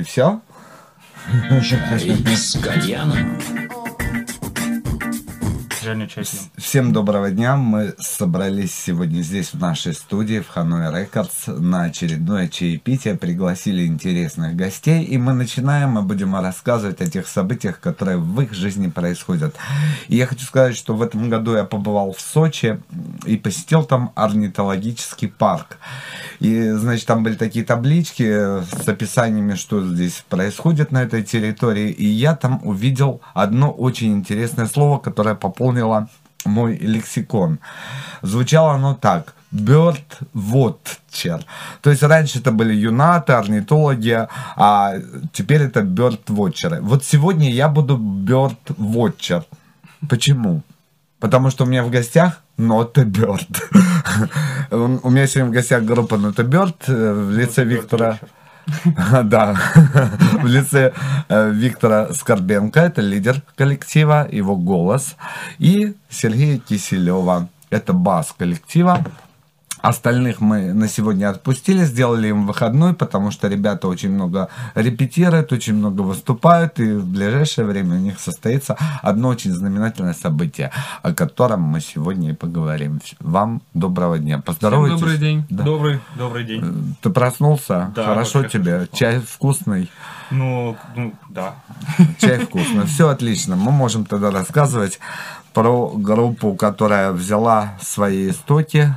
И все? С кальяном. Всем доброго дня. Мы собрались сегодня здесь, в нашей студии, в Ханой Рекордс, на очередное чаепитие. Пригласили интересных гостей, и мы начинаем. Мы будем рассказывать о тех событиях, которые в их жизни происходят. И я хочу сказать, что в этом году я побывал в Сочи и посетил там орнитологический парк. И, значит, там были такие таблички с описаниями, что здесь происходит на этой территории. И я там увидел одно очень интересное слово, которое пополнило мой лексикон. Звучало оно так. Bird Watcher. То есть раньше это были юнаты, орнитологи, а теперь это Bird Watcher. Вот сегодня я буду Bird Watcher. Почему? Потому что у меня в гостях a Bird. У меня сегодня в гостях группа a Bird э, в лице Виктора. Да, в лице э, Виктора Скорбенко, это лидер коллектива, его голос, и Сергея Киселева, это бас коллектива. Остальных мы на сегодня отпустили, сделали им выходной, потому что ребята очень много репетируют, очень много выступают, и в ближайшее время у них состоится одно очень знаменательное событие, о котором мы сегодня и поговорим. Вам доброго дня. Поздоровайтесь. добрый день. Да. Добрый, добрый день. Ты проснулся? Да, Хорошо тебе? хорошо. Чай вкусный? Ну, ну, да. Чай вкусный. Все отлично. Мы можем тогда рассказывать про группу, которая взяла свои истоки.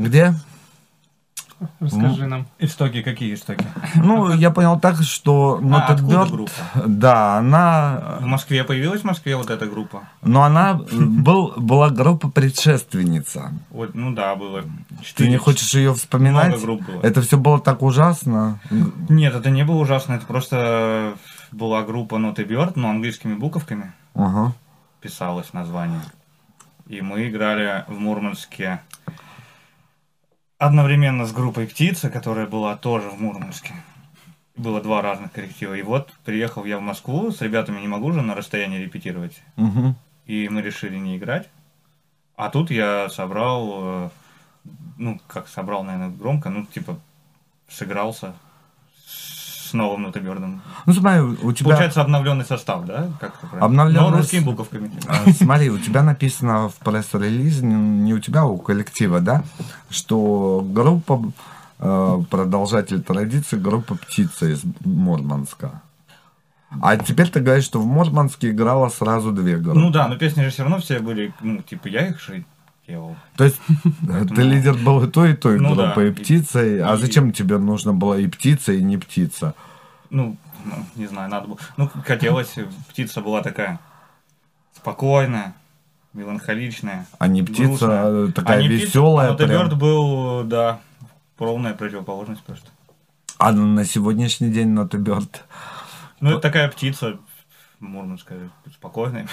Где? Расскажи нам. Истоки, какие истоки? Ну, я понял так, что А, Bird, группа? да, она, В Москве появилась в Москве вот эта группа? но она был, была группа предшественница. Вот, ну да, было. Ты Четыре- не хочешь ее вспоминать? Много групп было. Это все было так ужасно. Нет, это не было ужасно, это просто была группа Bird, но английскими буковками Ага. писалось название. И мы играли в Мурманске одновременно с группой «Птица», которая была тоже в Мурманске. Было два разных коллектива. И вот приехал я в Москву, с ребятами не могу же на расстоянии репетировать. Мгм. И мы решили не играть. А тут я собрал, э, ну, как собрал, наверное, громко, ну, типа, сыгрался с новым нотобердом. Ну, смотри, у тебя... Получается обновленный состав, да? Как? Обновленный Но русскими буковками. А, Смотри, у тебя написано в пресс-релизе, не у тебя, а у коллектива, да, что группа, э, продолжатель традиции, группа «Птица» из Мурманска. А теперь ты говоришь, что в Мурманске играла сразу две группы. Ну да, но песни же все равно все были, ну, типа, я их же делал. То есть ты лидер был и той, и той Ну да. и «Птицей». А И- зачем тебе нужно было и «Птица», и не «Птица»? Ну, ну, не знаю, надо было. Ну, хотелось, птица была такая спокойная, меланхоличная. А не «Птица» грустная. э, такая А не птица, веселая а a прям. Был, да, полная противоположность просто. А на сегодняшний день a Bird Ну, это такая птица, мурманская, спокойная.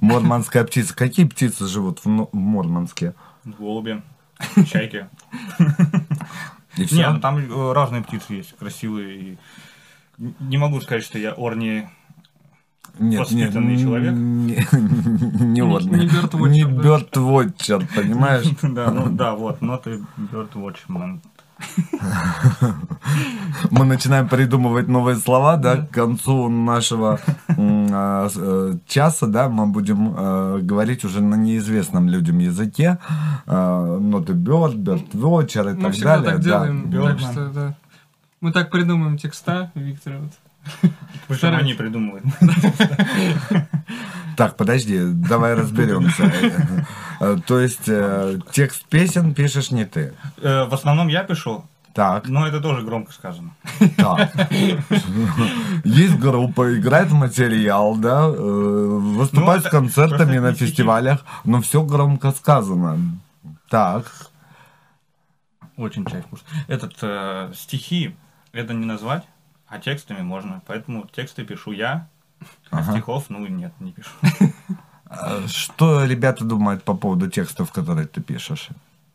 Мурманская птица. Какие птицы живут в в Мурманске? Голуби, чайки. И Не, все? ну там э, разные птицы есть, красивые. Не могу сказать, что я орни... Нет, воспитанный нет, человек. Не, не орный. не birdwatcher, Не да? birdwatcher, понимаешь? Да, ну да, вот, a bird watchman. Мы начинаем придумывать новые слова, да, к концу нашего а, э, часа, да, мы будем э, говорить уже на неизвестном людям языке. э, Not a bird, birdwatcher и Мы так всегда далее. так да. делаем. Так что, да. Мы так придумаем текста, Виктор. Вот. Стараюсь. они придумывают. Так, подожди, давай разберемся. Э, То есть э, текст песен пишешь не ты. Э, В основном я пишу, Так, но это тоже громко сказано. так. Есть группа, играет материал, да, выступает Ну, с концертами на фестивалях, но все громко сказано. Так, Очень чай вкус. Этот стихи это не назвать, а текстами можно. Поэтому тексты пишу я, а Ага. стихов, ну нет, не пишу. э, что ребята думают по поводу текстов, которые ты пишешь?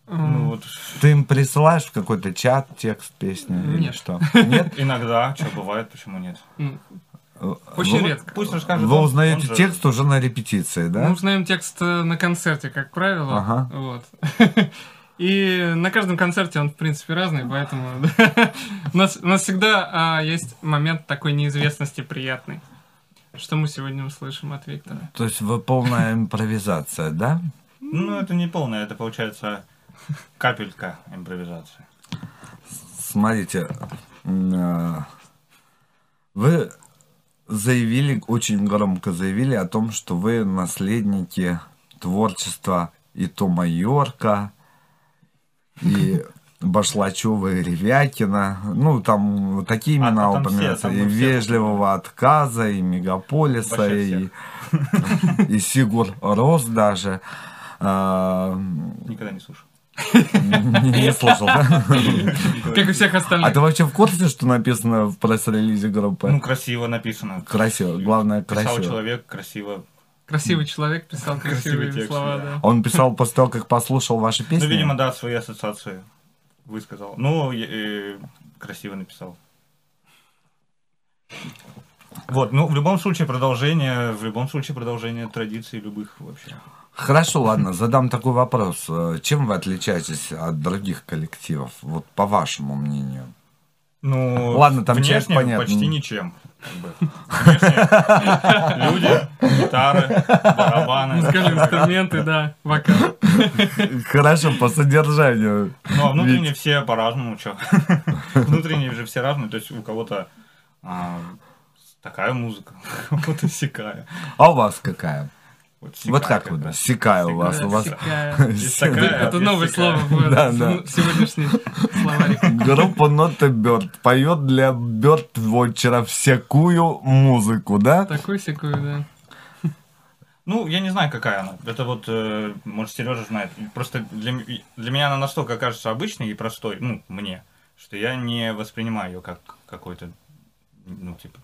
Ну вот Ты им присылаешь в какой-то чат текст песни или Нет. что? Нет? иногда, что бывает, почему нет. Ну, Э, Очень вы- редко. Пусть расскажет. Вы узнаете он же- текст уже на репетиции, да? Мы узнаем текст э, на концерте, как правило. Ага. Вот. И на каждом концерте он, в принципе, разный, поэтому у, нас, у нас всегда а, есть момент такой неизвестности приятный. Что мы сегодня услышим от Виктора? То есть вы полная импровизация, да? Ну, это не полное, это получается капелька импровизации. Смотрите, а, вы заявили, очень громко заявили о том, что вы наследники творчества и Тома Йорка, и Башлачева и Ревякина. Ну, там такие А, имена все, упоминаются. там и мы все Вежливого отказа, и Мегаполиса, Вообще и, и Сигур Рос даже. А, Никогда не слушал. Не слышал, да? Как и всех А остальных. ты вообще в курсе, что написано в пресс-релизе группы? Ну, красиво написано. Красиво, главное Писал красиво. человек красиво. Красивый человек писал Красивый красивые текст, слова, да. да. Он писал после того, как послушал ваши песни? Ну, видимо, да, свои ассоциации высказал. Ну, и- и красиво написал. Вот, ну, в любом случае продолжение, в любом случае продолжение традиций любых вообще. Хорошо, ладно, задам такой вопрос. Э, Чем вы отличаетесь от других коллективов? Вот по вашему мнению. Ну, Ладно, там часть внешне понятно. почти ничем. Люди, гитары, барабаны. Скажем, инструменты, да, вокал. Хорошо, по содержанию. Ну, а внутренне все по-разному, что. Внутренне же все разные, то есть у кого-то а, такая музыка, у кого-то сякая. А у вас какая? Вот, Вот сякая как вот, какая. сикая у вас. Да, У вас Это новое слово в Да, да. сегодняшний словарик. группа Нота Бёрд поет для Бёрд Вотчера всякую музыку, да? Такую секую, да. Ну, я не знаю, какая она. Это вот, э, может, Сережа знает. Просто для, для меня она настолько кажется обычной и простой, ну, мне, что я не воспринимаю ее как какой-то, ну, типа,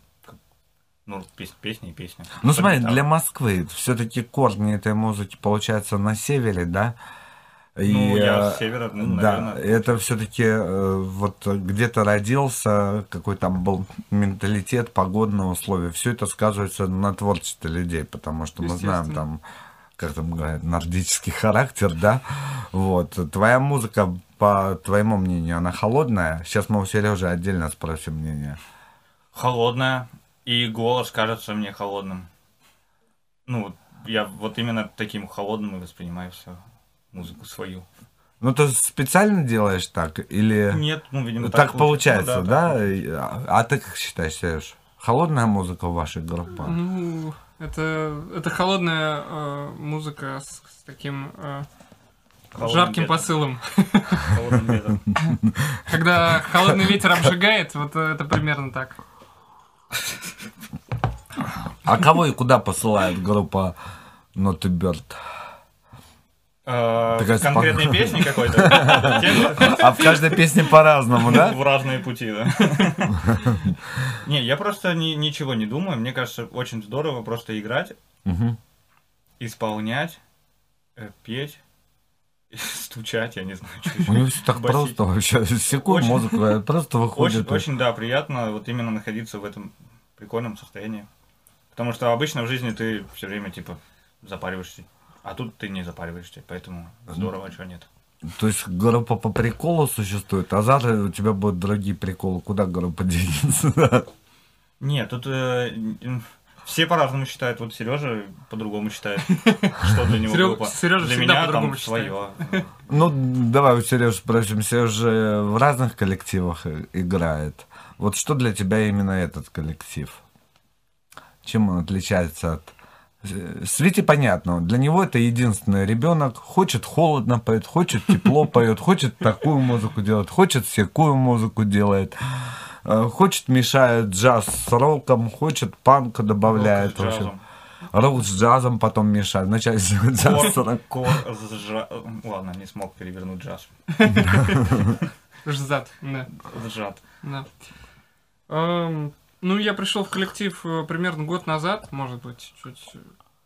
ну, пес- песня и песня. Ну смотри, Гитара. для Москвы все-таки корни этой музыки получаются на севере, да? И, Ну, я э, с севера, ну, да, наверное. это все-таки вот где-то родился, какой там был менталитет, погодные условия. Все это сказывается на творчестве людей, потому что мы знаем там, как там говорят, нордический характер, да? Вот. Твоя музыка, по твоему мнению, она холодная? Сейчас мы у Сережи отдельно спросим мнение. Холодная, и голос кажется мне холодным. Ну, я вот именно таким холодным и воспринимаю все музыку свою. Ну, ты специально делаешь так? Или... Нет, ну, видимо, Так, получ- получается, ну да? так. И- А, а ты как считаешь, Сереж? Холодная музыка в вашей группе? Ну, это, это холодная э, музыка с, с таким э, Холодным жарким ветром. посылом. Когда холодный ветер обжигает, вот это примерно так. А кого и куда посылает группа a Bird? Э, Такая Конкретной спок- песни какой-то? А в каждой песне по-разному, да? В разные пути, да. Не, я просто ни- ничего не думаю. Мне кажется, очень здорово просто играть, исполнять, э, петь, стучать, я не знаю, что У еще. него все так Басить. просто вообще. Секую Очень- музыку, а просто Очень, выходит. очень, да, приятно вот именно находиться в этом прикольном состоянии. Потому что обычно в жизни ты все время, типа, запариваешься. А тут ты не запариваешься, поэтому здорово, а чего нет. То есть группа по приколу существует, а завтра у тебя будут другие приколы. Куда группа денется? Нет, тут э, все по-разному считают. Вот Сережа по-другому считает, что для него Серё- группа. Серёжа Для всегда меня по-другому там считает. свое. Ну, давай у Сережи спросим. Сережа в разных коллективах и- играет. Вот что для тебя именно этот коллектив? Чем он отличается от... Э, Свете понятно, для него это единственный ребенок, хочет холодно поет, хочет тепло поет, хочет такую музыку делать, хочет всякую музыку делает, Э, хочет мешает джаз с роком, хочет панк добавляет. Рок с в общем. джазом. Рок с джазом потом мешает. Вначале джаз с Кор, рок. кор с жа- Ладно, не смог перевернуть джаз. Жзат, да. Сжат. Да. Эм, ну, я пришел в коллектив э, примерно год назад, может быть, чуть,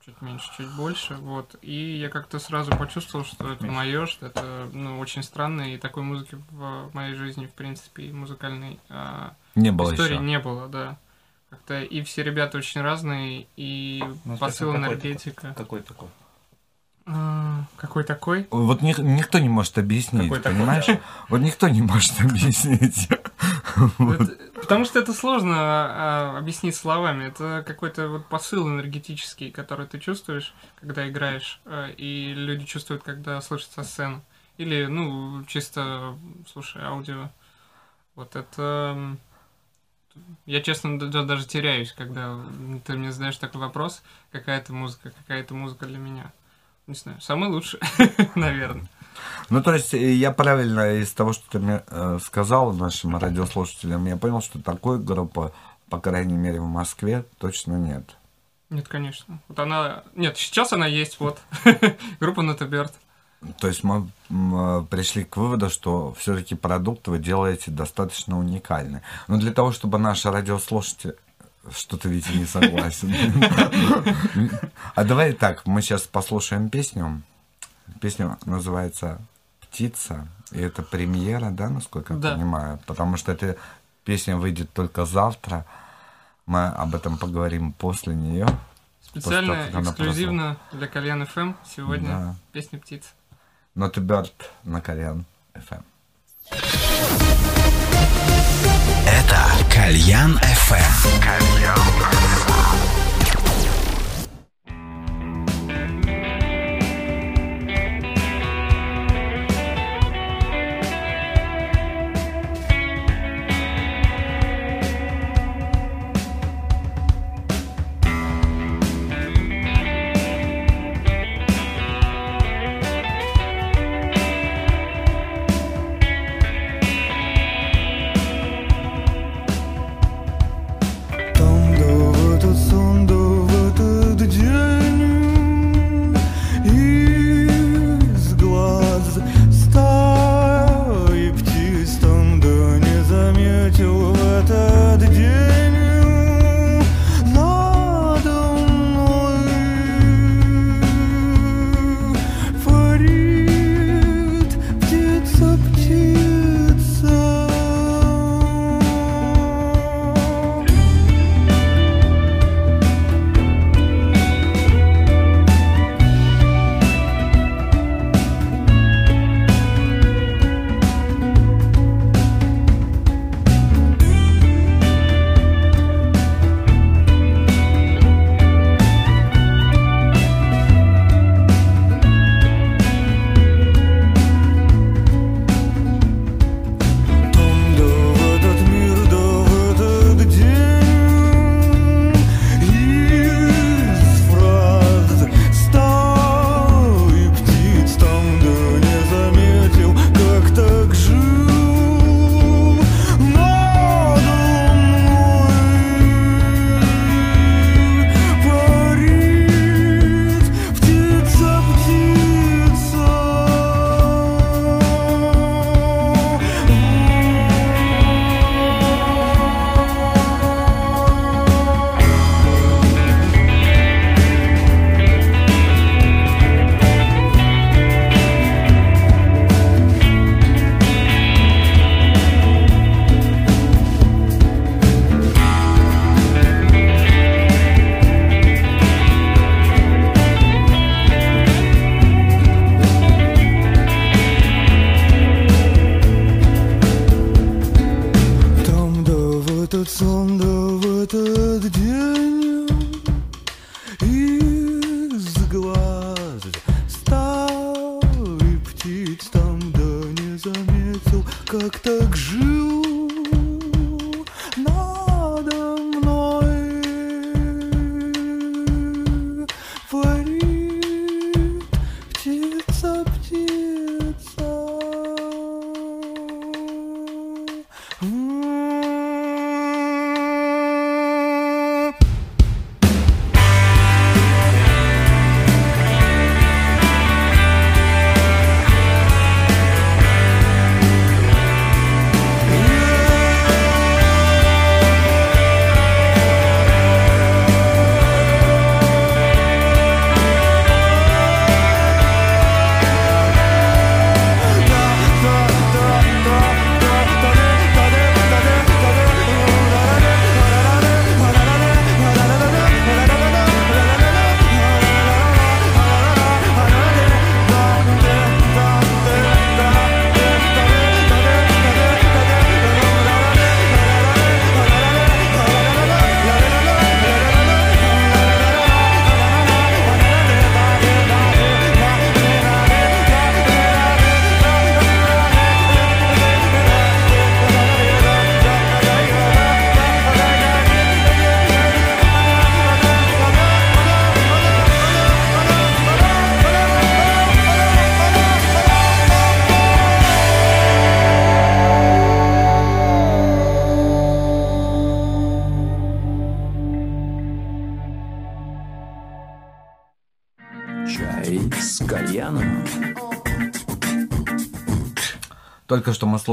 чуть меньше, чуть больше, вот. И я как-то сразу почувствовал, что это мое, что это, ну, очень странно, и такой музыки в моей жизни, в принципе, музыкальной а, Не было истории еще. не было, да. Как-то и все ребята очень разные, и Ну, посыл энергетика. Какой такой? А, Какой такой? Вот ни- никто не может объяснить, Какой такой? понимаешь? Вот никто не может объяснить. Потому что это сложно а, объяснить словами. Это какой-то вот посыл энергетический, который ты чувствуешь, когда играешь, а, и люди чувствуют, когда слышат со сцены. Или, ну, чисто слушай аудио. Вот это... Я, честно, да- да- даже теряюсь, когда ты мне задаешь такой вопрос, какая это музыка, какая это музыка для меня. Не знаю, самый лучший, наверное. Ну, то есть, э, я правильно из того, что ты мне э, сказал нашим радиослушателям, я понял, что такой группы, по крайней мере, в Москве точно нет. Нет, конечно. Вот она... Нет, сейчас она есть, вот. Группа Нотеберт. То есть мы э, пришли к выводу, что все-таки продукт вы делаете достаточно уникальный. Но для того, чтобы наши радиослушатели... Что-то, Витя, не согласен. А давай так, мы сейчас послушаем песню. Песня называется «Птица». И это премьера, да, насколько я Да. понимаю? Потому что эта песня выйдет только завтра. Мы об этом поговорим после нее. Специально, После того, эксклюзивно для Кальян ФМ сегодня Да. песня «Птица». Not Bird на Кориан FM. Это Кальян FM. Том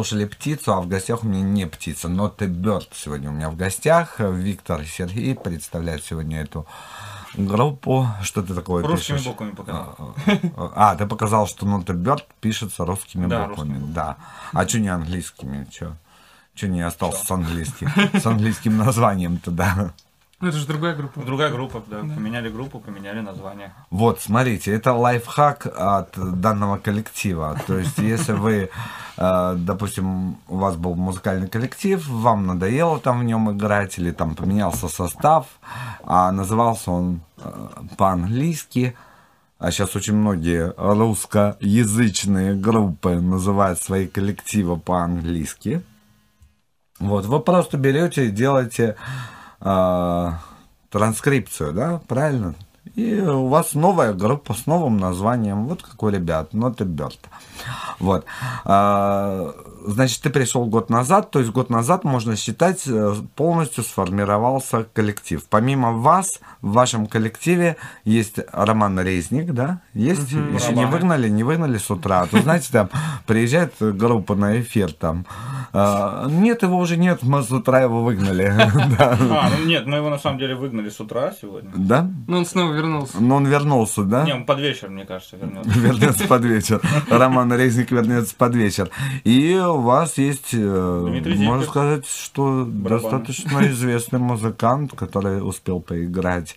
слушали птицу, а в гостях у меня не птица, но ты Бёрд сегодня у меня в гостях. Виктор и Сергей представляют сегодня эту группу. Что ты такое Русскими пишешь? буквами показал. А, ты показал, что Not a Bird пишется русскими Да, буквами. русскими. Да. А что не английскими? Что? Что не остался с английским? С английским названием тогда. Ну, это же другая группа. Другая группа, да. Поменяли группу, поменяли название. Вот, смотрите, это лайфхак от данного коллектива. То есть, если вы, э, допустим, у вас был музыкальный коллектив, вам надоело там в нем играть, или там поменялся состав, а назывался он э, по-английски, а сейчас очень многие русскоязычные группы называют свои коллективы по-английски. Вот, вы просто берете и делаете э, транскрипцию, да, правильно? И у вас новая группа с новым названием, вот как у ребят, a Bird. Вот. А, значит, ты пришел год назад, то есть год назад, можно считать, э, полностью сформировался коллектив. Помимо вас, в вашем коллективе есть Роман Резник, да? Есть? Еще не Роман. выгнали, не выгнали с утра. А То знаете, там приезжает группа на эфир, там, а, нет, его уже нет, мы с утра его выгнали. А, ну нет, мы его на самом деле выгнали с утра сегодня. Да? Но он снова вернулся. Но он вернулся, да? Не, он под вечер, мне кажется, вернется. Вернется под вечер. Роман Резник вернется под вечер. И у вас есть, э, Дмитрий можно Зиппер. сказать, что достаточно известный музыкант, который успел поиграть.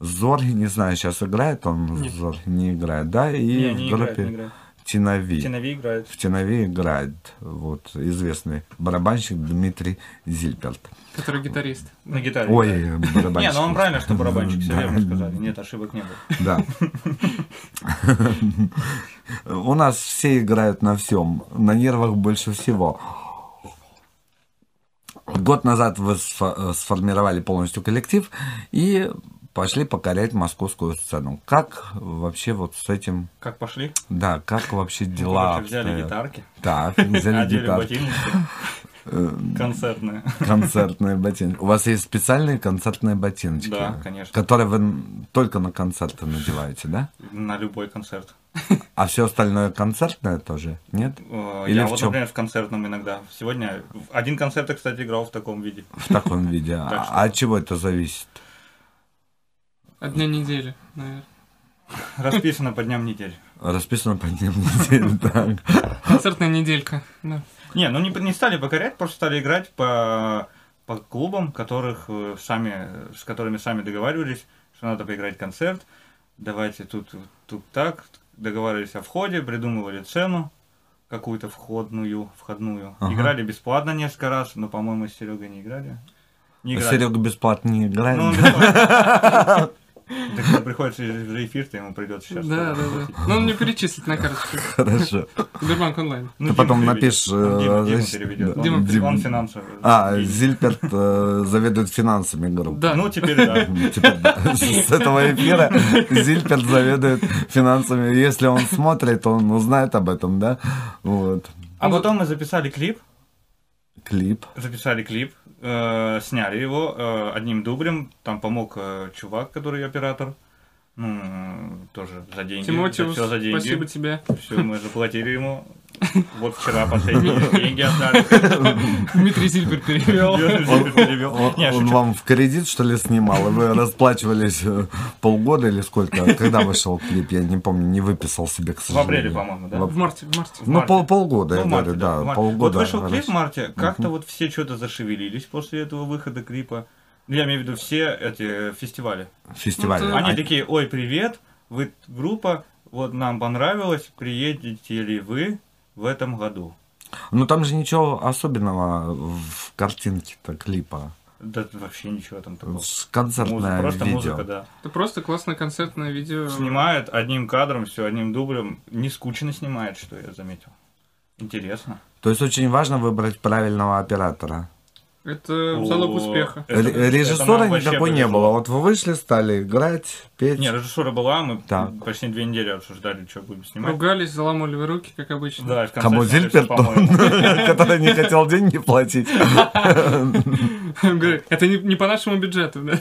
Зорги, не знаю, сейчас играет он, Нет. Зорги не играет, да? И Не, в не группе играет, не играет. Тинави. Тенови играет. В Тинави играет вот известный барабанщик Дмитрий Зильперт. Который гитарист. На гитаре. Ой, барабанщик. Не, ну он правильно, что барабанщик, все верно сказали. Нет, ошибок не было. Да. У нас все играют на всем, на нервах больше всего. Год назад вы сфо- сформировали полностью коллектив и пошли покорять московскую сцену. Как вообще вот с этим, Как пошли? да, как вообще Ну, дела короче, взяли гитарки, Так, взяли гитарки, ботиночки, э, концертные. концертные ботинки. У вас есть специальные концертные ботиночки? Да, конечно. Которые вы только на концерты надеваете, да? На любой концерт. А все остальное концертное тоже, нет? Э, Или Я в вот, чём? например, в концертном иногда. Сегодня один концерт я, кстати, играл в таком виде. В таком виде. А от чего это зависит? От дня недели, наверное. Расписано по дням недели. Расписано по дням недели, так. Концертная неделька. Да. Не, ну не, не стали покорять, просто стали играть по, по клубам, которых э, сами, с которыми сами договаривались, что надо поиграть концерт. Давайте тут, тут так. Договаривались о входе, придумывали цену какую-то входную, входную. Ага. Играли бесплатно несколько раз, но, по-моему, с Серегой не играли. Не играли. Серега бесплатно не играет. Ну. Так что приходится в эфир, то ему придется сейчас. Да, да, да. Ну, он мне перечислит на карточку. Хорошо. Сбербанк онлайн. Ну, Ты потом напишешь, Дима, э, Дима Он- финансовый. А. Зильперт э, заведует финансами группы. Да. Ну, теперь да. Теперь, да, С этого эфира Зильперт заведует финансами. Если он смотрит, он узнает об этом, да? Вот. А потом мы записали клип, Клип. записали клип, э, сняли его э, одним дублем, там помог э, чувак, который оператор, ну, тоже за деньги. Тимотиус, все за деньги. спасибо тебе. Все, мы заплатили ему. Вот вчера последние деньги отдали. Дмитрий Зильбер перевел. Он вам в кредит, что ли, снимал? И вы расплачивались э, полгода или сколько? Когда вышел клип? Я не помню, не выписал себе, к В сожалению. апреле, по-моему, да? В В марте, в марте. В Ну, полгода, я Ну, в марте, говорю, да, в полгода. Вот вышел клип в марте, как-то вот все что-то зашевелились после этого выхода клипа. Ну, Я имею в виду все эти фестивали. Фестиваль. Ну, Они такие, ой, привет, вы группа, вот нам понравилось, приедете ли вы в этом году? Ну, там же ничего особенного в картинке-то клипа. Да вообще ничего там такого. С- Концертное Музыка, просто видео. музыка, да. Это просто классное концертное видео. Снимает одним кадром, все одним дублем. Не скучно снимает, что я заметил. Интересно. То есть очень важно выбрать правильного оператора. Это О, залог успеха. это- Ре- это Режиссера вообще никакой не было. Вот вы вышли, стали играть, петь. Не, режиссура была, мы Так. почти две недели обсуждали, что будем снимать. Ругались, заламывали руки, как обычно. Да, и в конце Кому по-моему. который не хотел деньги платить. Говорит, Это не, по нашему бюджету, да?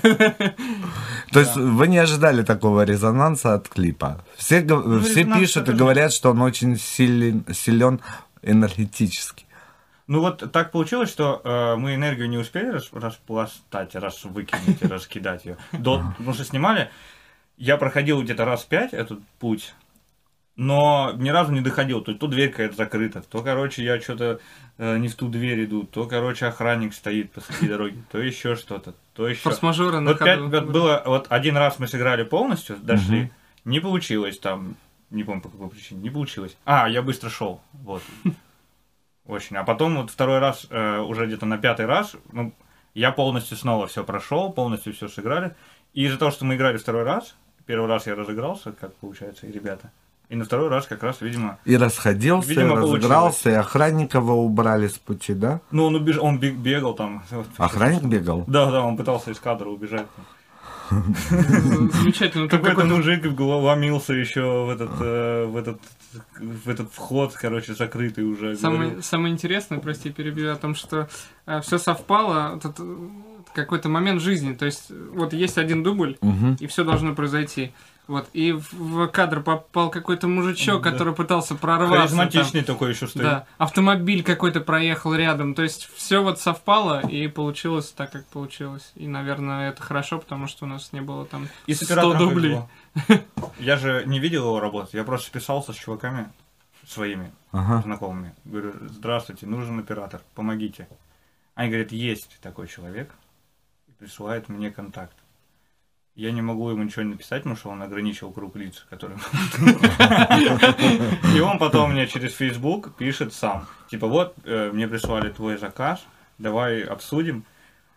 То есть вы не ожидали такого резонанса от клипа. Все, Ну, пишут и это говорят, что он очень силен энергетически. Ну вот так получилось, что э, мы энергию не успели рас- распластать, раз выкинуть и раскидать ее. До, потому что снимали, я проходил где-то раз пять этот путь, но ни разу не доходил. То, то дверь какая-то закрыта, то, короче, я что-то э, не в ту дверь иду, то, короче, охранник стоит посреди дороги, то еще что-то, то еще. Форс-мажоры на Вот, пять, вот было, вот один раз мы сыграли полностью, дошли, Мгм. не получилось там, не помню по какой причине, не получилось. А, я быстро шел, вот. Очень. А потом вот второй раз, э, уже где-то на пятый раз, ну, я полностью снова все прошел, полностью все сыграли. И из-за того, что мы играли второй раз, первый раз я разыгрался, как получается, и ребята. И на второй раз как раз, видимо, И расходился, Видимо, и разыгрался, и охранника вы убрали с пути, да? ну, он, убеж... он бег- бегал там. Охранник бегал? Да, да, он пытался из кадра убежать. Замечательно. Какой-то мужик ломился еще в этот, э, в этот, в этот вход, короче, закрытый уже. Самое, самое интересное, прости, перебью, о том, что все совпало, вот это, э, какой-то момент жизни. То есть, э, вот есть один дубль, Мгм. и все должно произойти. Вот, и в, кадр попал какой-то мужичок, Да. который пытался прорваться. там. Харизматичный такой еще стоит. Да, автомобиль какой-то проехал рядом. То есть все вот совпало и получилось так, как получилось. И, наверное, это хорошо, потому что у нас не было там И с 100 оператором дублей. повезло. Я же не видел его работы, я просто списался с чуваками своими Ага. знакомыми. Говорю, здравствуйте, нужен оператор, помогите. Они говорят, есть такой человек, и присылает мне контакт. Я не могу ему ничего написать, потому что он ограничил круг лиц, которые... И он потом мне через Facebook пишет сам. Типа, вот, э, мне прислали твой заказ, давай обсудим.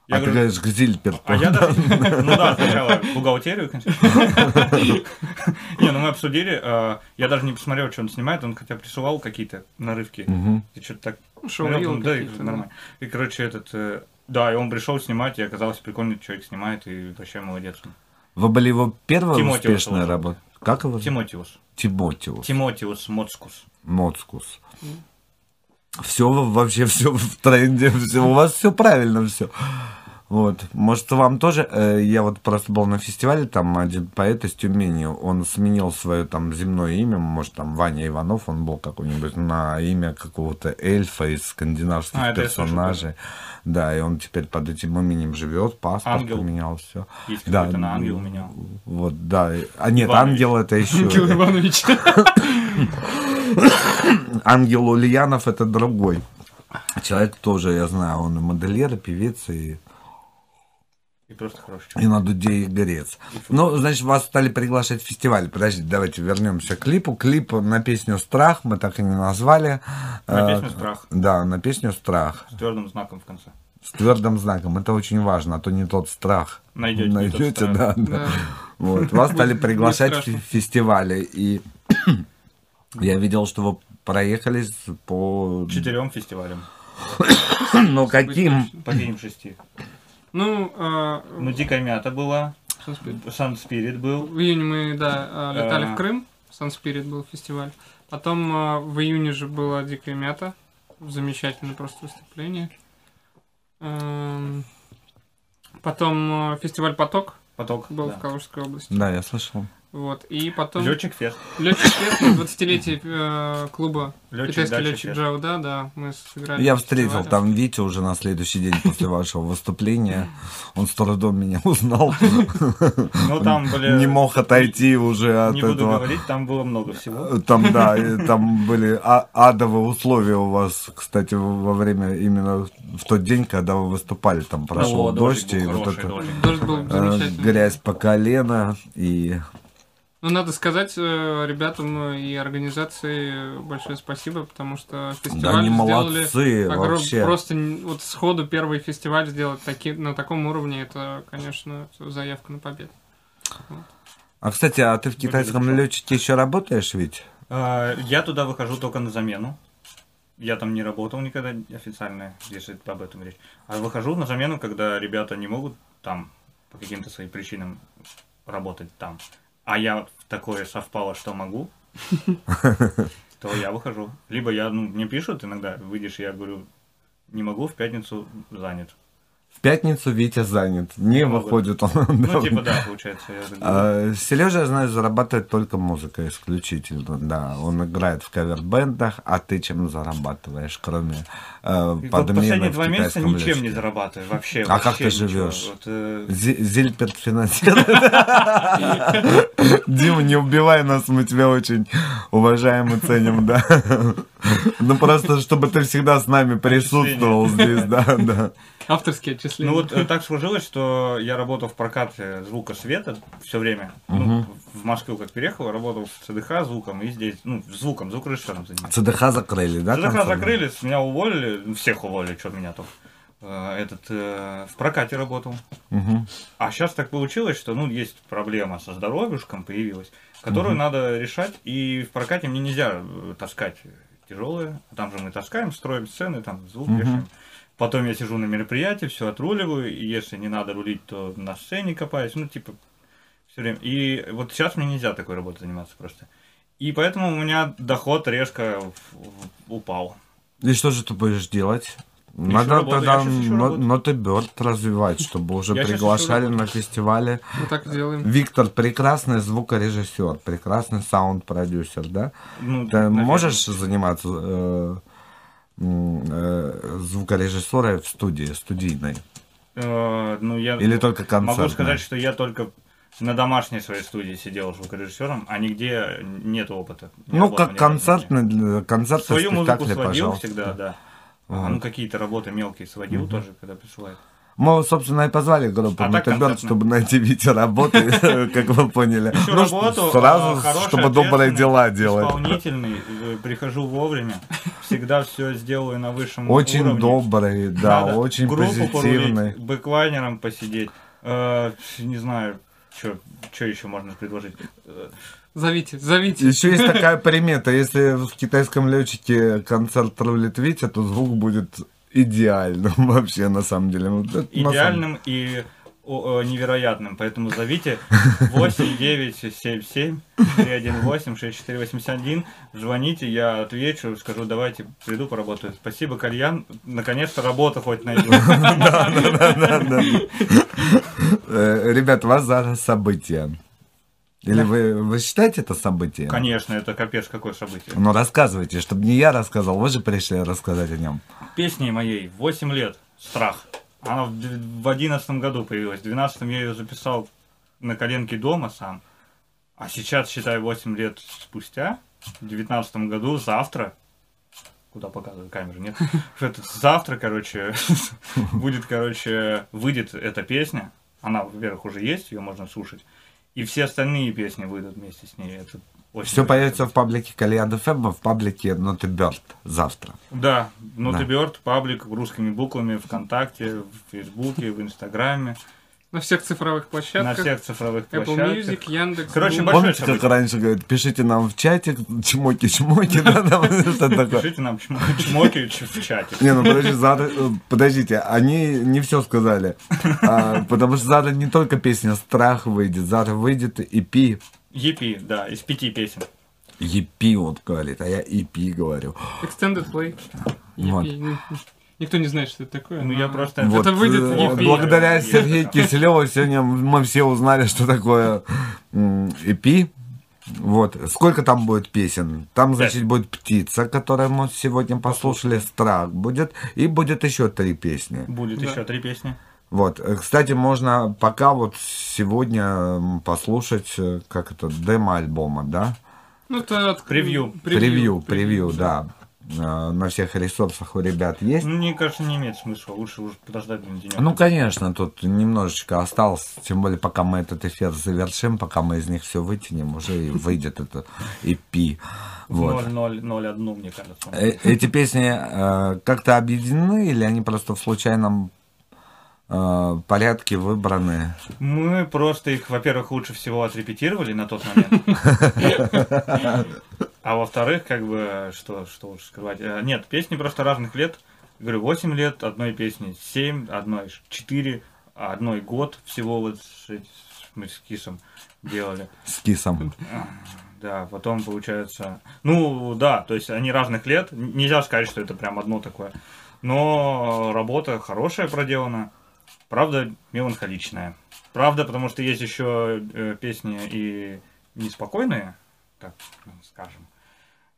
Я а ты говорю, говоришь, к Зильперту. а я даже... Ну да, сначала бухгалтерию, конечно. Не, ну мы обсудили. э, Я даже не посмотрел, что он снимает. Он хотя присылал какие-то нарывки. И что-то так... Смотрел, шоу-рил ну, Да, и какие-то, да. нормально. И, короче, этот... э, Да, и он пришел снимать, и оказалось прикольный человек снимает, и вообще молодец. Вы были его первая Тимотиус успешная его работа? Как его? Тимотиус. Тимотиус. Тимотиус Моцкус. Моцкус. Все вообще все в тренде, все, у вас все правильно все. Вот, может, вам тоже, э, я вот просто был на фестивале, там один поэт из Тюмени, он сменил свое там земное имя, может, там Ваня Иванов, он был какой-нибудь на имя какого-то эльфа из скандинавских А, персонажей. Да, и он теперь под этим именем живет, паспорт Ангел. поменял, все. Есть Да, на ангел менял. Вот, да. А нет, Иванович. ангел это еще. Иванович. Ангел Ульянов это другой. Человек тоже, я знаю, он и модельер, и певец, и, И просто хороший и человек. на дуде и грец. Ну, значит, вас стали приглашать в фестиваль. Подождите, давайте вернемся к клипу. Клип на песню «Страх» мы так и не назвали. На Э, песню «Страх». Да, на песню «Страх». С твердым знаком в конце. С твердым знаком. Это очень важно, а то не тот страх. Найдете. не тот Найдете, страх. да, да. Да. Вот. Вас стали приглашать в фестивали. И я видел, что вы проехались по... Четырем фестивалям. Ну, каким? По ним шести. Ну, а, Ну, Дикая Мята была. Санспирит. Сан Спирит был. в июне мы, да, а, летали А. в Крым, Санспирит был фестиваль. Потом а, в июне же была Дикая Мята. Замечательное просто выступление. Эм, Потом а, фестиваль Поток Поток. был да. в Калужской области. Да, я слышал. Вот. И потом... Летчик фест. Летчик фест на 20-летие э, клуба Летчик, летчик. Джао, да, да, мы сыграли. Я встретил там Витю уже на следующий день после вашего выступления. Он с трудом меня узнал. Ну, там были... Не мог отойти уже от Не буду этого. говорить, там было много всего. Там, да, там были а- адовые условия у вас, кстати, во время именно в тот день, когда вы выступали, там прошел О, дождь, и вот это. Дождь был э, замечательный. грязь по колено, и Ну, надо сказать э, ребятам и организации большое спасибо, потому что фестиваль да сделали молодцы огром- вообще. Просто вот сходу первый фестиваль сделать таки, на таком уровне, это, конечно, заявка на победу. А, кстати, а ты в китайском летчике еще работаешь ведь? А, Я туда выхожу только на замену. я там не работал никогда официально, если об этом речь. А выхожу на замену, когда ребята не могут там по каким-то своим причинам работать там. А я такое совпало, что могу, то я выхожу. Либо я, ну, мне пишут иногда, выйдешь, я говорю, не могу, в пятницу занят. В пятницу Витя занят. Не могут. выходит он. Ну, типа, да, получается. я. А, Сережа, я знаю, зарабатывает только музыкой исключительно, да. Он играет в кавер-бендах, а ты чем зарабатываешь, кроме э, И вот подмены последние два месяца ничем не лифте? зарабатываю вообще. А как вообще ты ничего. живешь? Вот, э, Зи- Зильперт финансирует. Дима, не убивай нас, мы тебя очень уважаем и ценим, да. Ну просто, чтобы ты всегда с нами присутствовал здесь, да, да. Авторские отчисления. Ну вот э, так сложилось, что я работал в прокате звука света все время. Ну, в Москву как переехал, работал в ЦДХ звуком и здесь, ну, звуком, звукорежиссером занимался. ЦДХ закрыли, да? ЦДХ концерт? закрыли, с меня уволили, ну, всех уволили, что меня там. Э, Этот э, в прокате работал. Мгм. А сейчас так получилось, что ну есть проблема со здоровьюшком появилась, которую надо решать, и в прокате мне нельзя э, таскать тяжелые. Там же мы таскаем, строим сцены, там звук Мгм. вешаем. Потом я сижу на мероприятии, все отруливаю, и если не надо рулить, то на сцене копаюсь, ну типа все время. И вот сейчас мне нельзя такой работой заниматься просто. И поэтому у меня доход резко в- в- упал. И что же ты будешь делать? Ищу Надо работу, тогда я щас ищу но- работу. Ноты Бёрд развивать, чтобы уже Я приглашали на фестивале. Мы так делаем. Виктор прекрасный звукорежиссер, прекрасный саунд-продюсер, да? Ну, Ты наверное. можешь заниматься э, э, звукорежиссурой в студии, студийной? Э, ну, я Или только концертной? Могу сказать, что я только на домашней своей студии сидел звукорежиссером, а нигде нет опыта. Не Ну, как концертный, концертный Свою музыку сводил пожалуйста. всегда, да. Ага. А, ну, какие-то работы мелкие сводил тоже, когда присылают. Мы, собственно, и позвали группу А концертно. чтобы найти Вите работу, как вы поняли. Ну, работу, сразу, а, хороший, чтобы добрые дела делать. Исполнительный, э, прихожу вовремя, всегда все сделаю на высшем Очень уровне. добрый, да, очень позитивный. бэклайнером посидеть. Э, не знаю, что еще можно предложить. Зовите, зовите. Еще есть такая примета, если в китайском летчике концерт рулит Витя, то звук будет идеальным вообще, на самом деле. Вот на самом- идеальным и о, о, невероятным. Поэтому зовите 8977 318 6481. Звоните, я отвечу, скажу, давайте приду поработаю. Спасибо, Кальян. Наконец-то работу хоть найду. Э, Ребят, вас зараз событие. Или вы, вы считаете это событие? Конечно, это капец какое событие. Ну, рассказывайте, чтобы не я рассказал, вы же пришли рассказать о нем. Песни моей 8 лет. Страх. Она в 11 году появилась. В 12 я ее записал на коленке дома сам. А сейчас, считай, 8 лет спустя, в 19 году, завтра, куда показывает камера, нет? Завтра, короче, будет, короче, выйдет эта песня. Она, во-первых, уже есть, ее можно слушать. И все остальные песни выйдут вместе с ней. Это очень Все появится в паблике Кальян ФМ, в паблике Ноты Бёрд завтра. Да, Ноты Да. Паблик русскими буквами ВКонтакте, в Фейсбуке, в Инстаграме, На всех цифровых на площадках. всех цифровых Apple площадках. Music, Яндекс. Короче, Google. большое Помните, как раньше говорят, пишите нам в чатик, чмоки-чмоки, да, там что такое. Пишите нам чмо- чмоки в чате. Не, ну подожди, Зара, э, подождите, они не все сказали. А, потому что Зара не только песня «Страх» выйдет, Зара выйдет EP. EP, да, из пяти песен. EP он говорит, а я EP говорю. Extended Play. EP. Никто не знает, что это такое. Ну, но- я просто... Вот, выйдет в э, благодаря Сергею. Киселеву сегодня мы все узнали, что такое EP. Вот. Сколько там будет песен? Там, значит, будет «Птица», которую мы сегодня послушали, «Страх» будет, и будет еще три песни. Будет Да. еще три песни. Вот. Э, Кстати, можно пока вот сегодня послушать, э, как это, демо альбома, да? Ну, это от- Превью. Превью, превью, да. Э, На всех ресурсах у ребят есть. Ну, мне кажется, не имеет смысла. Лучше уже подождать блин, денек. Ну, конечно, тут немножечко осталось, тем более, пока мы этот эфир завершим, пока мы из них все вытянем, уже и выйдет это EP. Вот. 0-0-0-1, мне кажется. Э, Эти песни э, как-то объединены или они просто в случайном э, порядке выбраны? Мы просто их, во-первых, лучше всего отрепетировали на тот момент. А во-вторых, как бы, что, что уж скрывать. э, Нет, песни просто разных лет. Говорю, 8 лет, одной песни 7, одной 4, одной год всего вот мы с Кисом делали. С кисом. Да, потом получается... Ну, да, то есть они разных лет. Нельзя сказать, что это прям одно такое. Но работа хорошая проделана. Правда, меланхоличная. Правда, потому что есть еще э, песни и неспокойные, так скажем.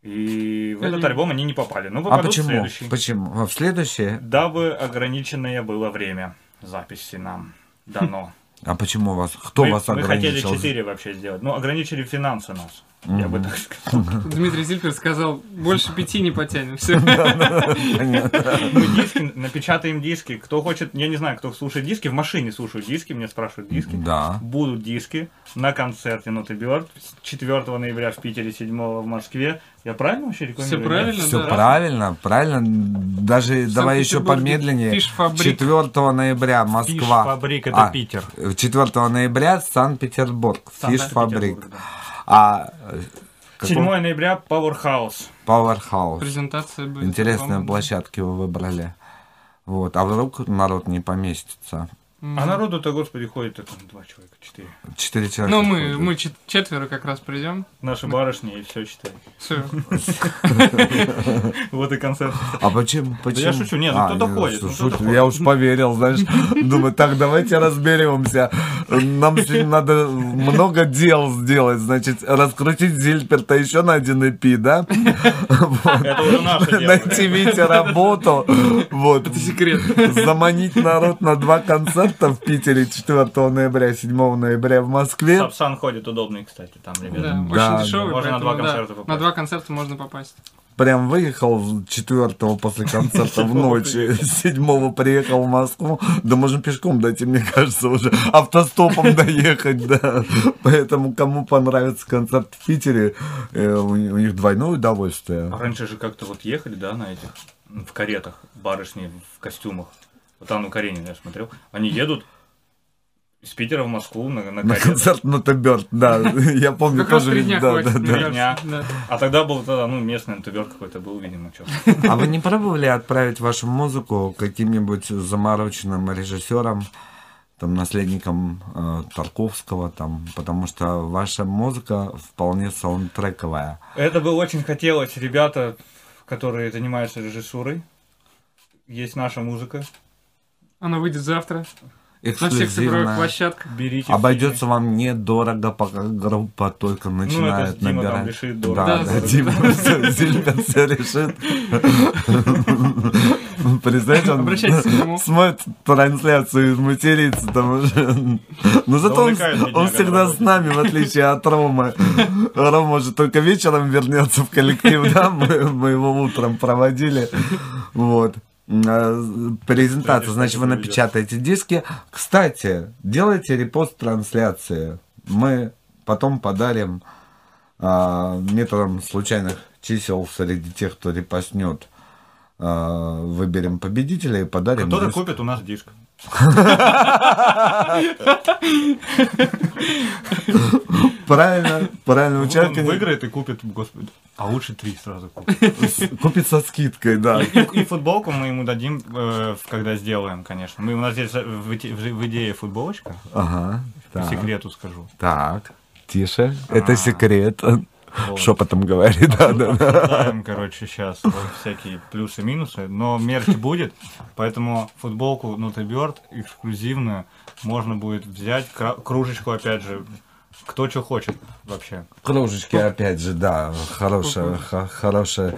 И в этот Они- альбом они не попали. Ну, А попадут в почему? следующий. Почему? В следующее? Дабы ограниченное было время записи нам дано. А почему вас? Кто мы, вас мы хотели ограничил? 4 вообще сделать. Ну, ограничили финансы нас. Я бы так сказал. Дмитрий Зильпер сказал, больше пяти не потянем. Все. Мы диски, напечатаем диски. Кто хочет, я не знаю, кто слушает диски, в машине слушают диски, мне спрашивают диски. Да. Будут диски на концерте Ноты Бёрд 4 ноября в Питере, 7 в Москве. Я правильно вообще рекламирую? Всё правильно, Все да. правильно, правильно. Даже давай еще помедленнее. Фиш-фабрик. 4 ноября Москва. Фабрик это А, Питер. 4 ноября Санкт-Петербург. Фиш Фабрик. Санкт-Петербург, да. А э, какой? 7 ноября Powerhouse. Powerhouse. Презентация будет. Интересные площадки вы выбрали. Вот. А вдруг народ не поместится? А народу-то, господи, ходит там два человека, четыре. Четыре человека. Ну, мы, ходят. мы чет- четверо как раз придем. Наши барышни и все четыре. Все. Вот и концерт. А почему? почему? я шучу, нет, ну А, кто-то ходит, ну Я уж поверил, знаешь. Думаю, так, давайте разберемся. Нам надо много дел сделать. Значит, раскрутить Зильперта еще на один EP, да? Это уже наше дело. Найти Вите работу. Вот. Это секрет. Заманить народ на два концерта в Питере 4 ноября, 7 ноября в Москве. Сапсан ходит удобный, кстати, там, Да, ребята. Да, очень дешевый, можно на два да, концерта попасть. На два концерта можно попасть. Прям выехал 4 после концерта в ночь, 7 приехал в Москву. Да можем пешком дойти, мне кажется, уже автостопом доехать, да. Поэтому кому понравится концерт в Питере, э, у них двойное удовольствие. А раньше же как-то вот ехали, да, на этих, в каретах, барышни в костюмах. Вот Анну Каренину я смотрел. Они едут из Питера в Москву на, на На концерт Нота Бёрд, да. Я помню Как тоже. дня да, да, да. Да. А тогда был тогда, ну, местный НТВ какой-то был, видимо, что. А вы не пробовали отправить вашу музыку каким-нибудь замороченным режиссерам, там, наследникам э, Тарковского, там, потому что ваша музыка вполне саундтрековая. Это бы очень хотелось, ребята, которые занимаются режиссурой. Есть наша музыка. Она выйдет завтра на всех цифровых Эксклюзивная. площадках. Берите. Обойдется вам недорого, пока группа только начинает это Дима там набирать. решит да, дорого. да, Да, да, Дима всё, Зильбер все решит. Представляете, он Обращайтесь к нему. смотрит трансляцию и матерится там уже. Но зато он, всегда с нами, в отличие от Ромы. Рома уже только вечером вернется в коллектив, да, мы, мы его утром проводили. Вот. А, Презентация, значит, вы напечатаете диски. Кстати, делайте репост трансляции. Мы потом подарим а, методом случайных чисел среди тех, кто репостнет. а, выберем победителя и подарим. Кто-то диск. купит у нас диск. Правильно, правильно. Он Участник выиграет и купит, господи. А лучше три сразу купит. купит со скидкой, да. И, футболку мы ему дадим, э, когда сделаем, конечно. Мы, у нас здесь в, иде- в идее футболочка, Ага. по секрету скажу. так. тише. Это А. секрет. Вот. Шепотом говори, да, да, да. Короче, сейчас всякие плюсы-минусы, но мерч будет, поэтому футболку Бёрд эксклюзивную можно будет взять, кружечку, опять же, кто что хочет вообще. Кружечки, опять же, да, хорошая, хорошая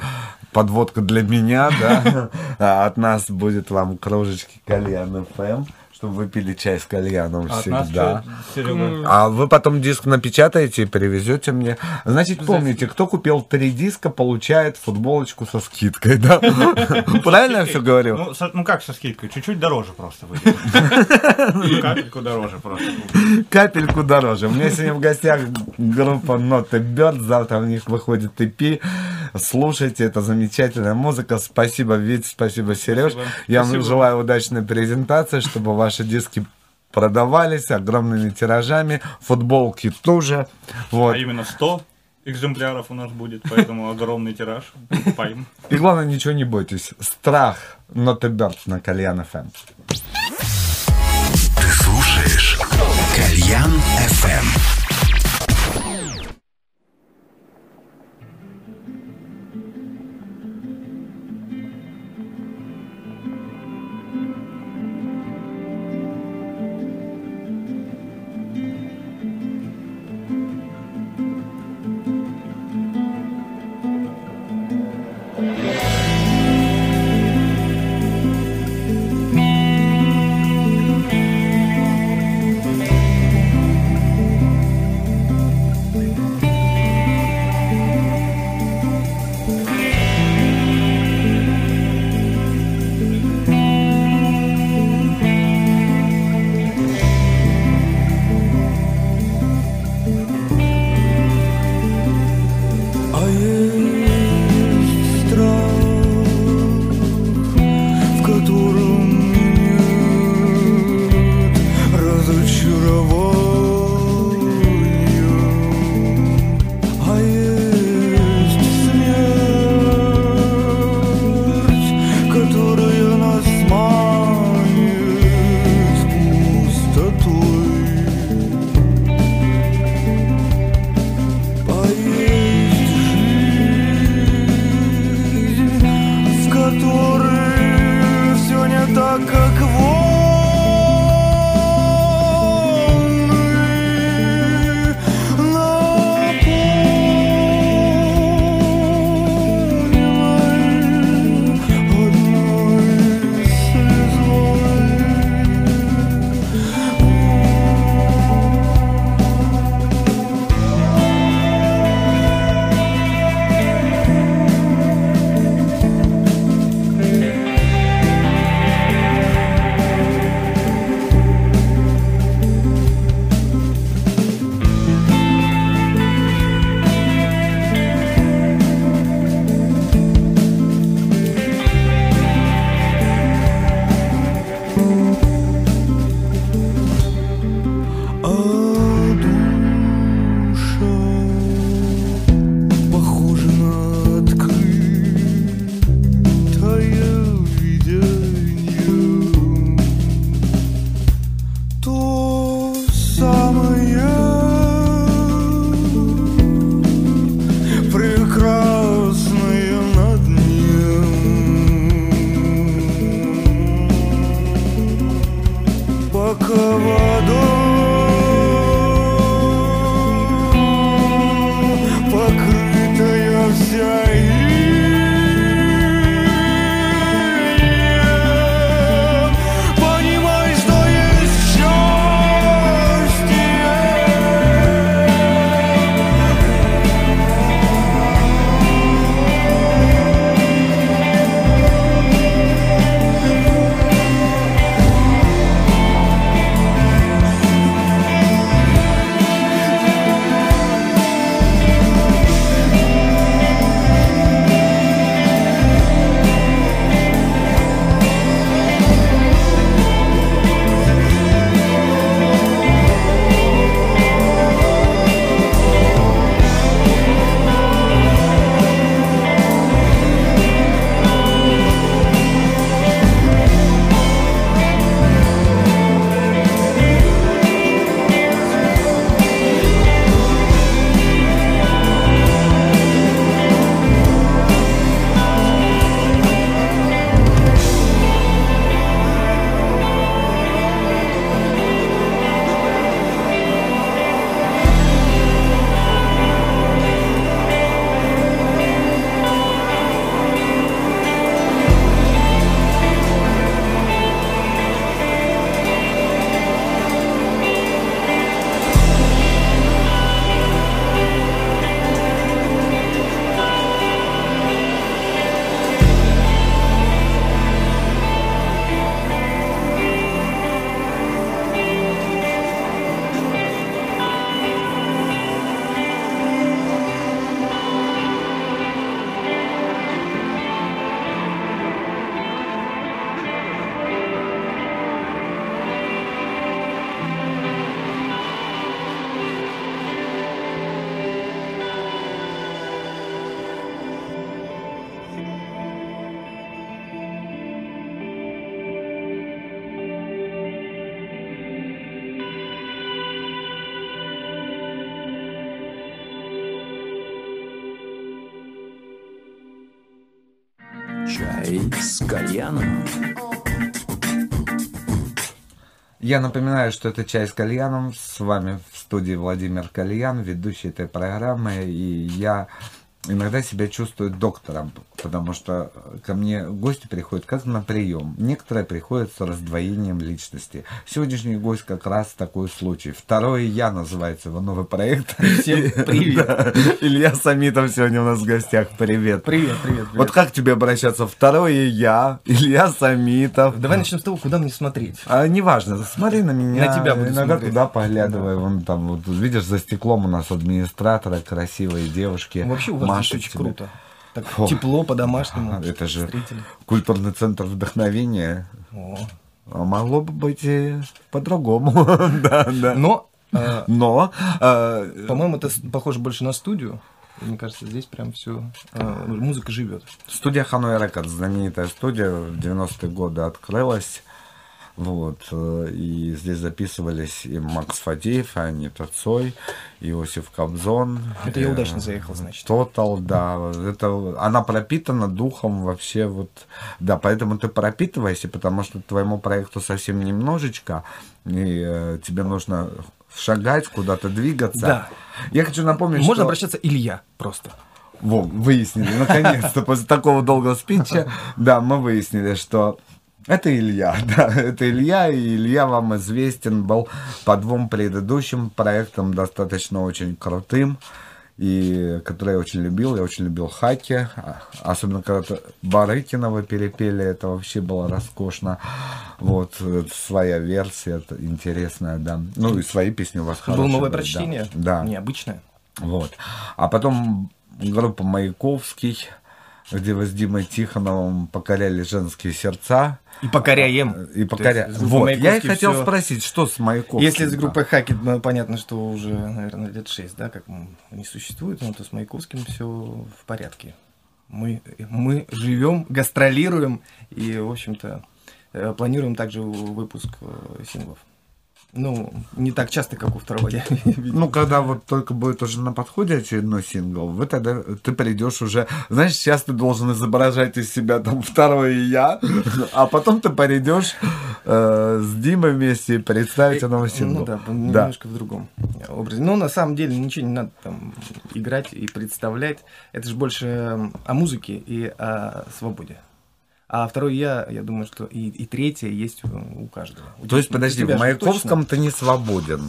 подводка для меня, да. А От нас будет вам кружечки кальян ФМ, чтобы вы пили чай с кальяном А от нас всегда. что, Серега? А вы потом диск напечатаете и привезете мне. Значит, помните, кто купил три диска, получает футболочку со скидкой, да? Правильно я все говорю? Ну, ну как со скидкой? Чуть-чуть дороже просто выйдет. Капельку дороже просто. Капельку дороже. У меня сегодня в гостях группа Not a Bird. Завтра у них выходит EP. Слушайте, это замечательная музыка. Спасибо, Вить, спасибо, Сереж. Я вам желаю удачной презентации, чтобы ваши диски продавались огромными тиражами, футболки тоже. Вот. А именно 100 экземпляров у нас будет, поэтому огромный тираж. Покупаем. И главное, ничего не бойтесь. Страх Bird на Кальян ФМ. Ты слушаешь Кальян FM. Я напоминаю, что это «Чай с кальяном». С вами в студии Владимир Кальян, ведущий этой программы. И я иногда себя чувствую доктором, потому что ко мне гости приходят как на прием. Некоторые приходят с раздвоением личности. Сегодняшний гость как раз такой случай. Второе «Я» называется его новый проект. Всем привет. Да. Илья Самитов сегодня у нас в гостях. Привет. Привет, привет, привет. Вот как тебе обращаться? Второе «Я», Илья Самитов. Давай начнем с того, куда мне смотреть. А, неважно, смотри на меня. На тебя буду Иногда смотреть. туда поглядывай. Вон там, вот, видишь, за стеклом у нас администраторы, красивые девушки. Вообще у вас здесь очень тебе. круто. Так Фу. тепло, по-домашнему. Это же Встретили. культурный центр вдохновения. О. А могло бы быть и по-другому. да, да. Но, э, Но, э, по-моему, это похоже больше на студию. Мне кажется, здесь прям все музыка живет. студия Ханой Рекорд, знаменитая студия, в 90-е годы открылась. Вот, э, и здесь записывались и Макс Фадеев, и Анита Цой, и Иосиф Кобзон. Это я э, удачно заехал, значит. Тотал, да. Это, она пропитана духом вообще вот... Да, поэтому ты пропитывайся, потому что твоему проекту совсем немножечко, и э, тебе нужно шагать, куда-то двигаться. Да. Я хочу напомнить, Можно что... обращаться Илья просто. Во, выяснили, наконец-то, после такого долгого спича, да, мы выяснили, что это Илья, да, это Илья, и Илья вам известен был по двум предыдущим проектам, достаточно очень крутым, и которые я очень любил, я очень любил хаки, а- особенно когда Барыкина вы перепели, это вообще было роскошно, вот, это своя версия, это интересная, да, ну и свои песни у вас Было хорошие новое были, прочтение. да, да. Необычное. Вот. А потом группа Маяковский, где вы с Димой Тихоновым покоряли женские сердца. И покоряем. И покоря... То есть, Вот, я и хотел всё- спросить, что с Маяковским? Если с группой Хаки, ну, понятно, что уже, наверное, лет 6, да, как не существует, но то с Маяковским все в порядке. Мы, мы живем, гастролируем и, в общем-то, э, планируем также выпуск э, синглов. Ну, не так часто, как у второго я. Ну, когда вот только будет уже на подходе очередной сингл, вы тогда ты придешь уже, знаешь, сейчас ты должен изображать из себя там второе я, а потом ты придешь э, с Димой вместе и представите новый сингл. Ну да, да. немножко в другом образе. Но на самом деле ничего не надо там играть и представлять. Это же больше м, о музыке и о свободе. А второй я, я думаю, что и, и третье есть у каждого. У То есть, подожди, в Маяковском ты не свободен.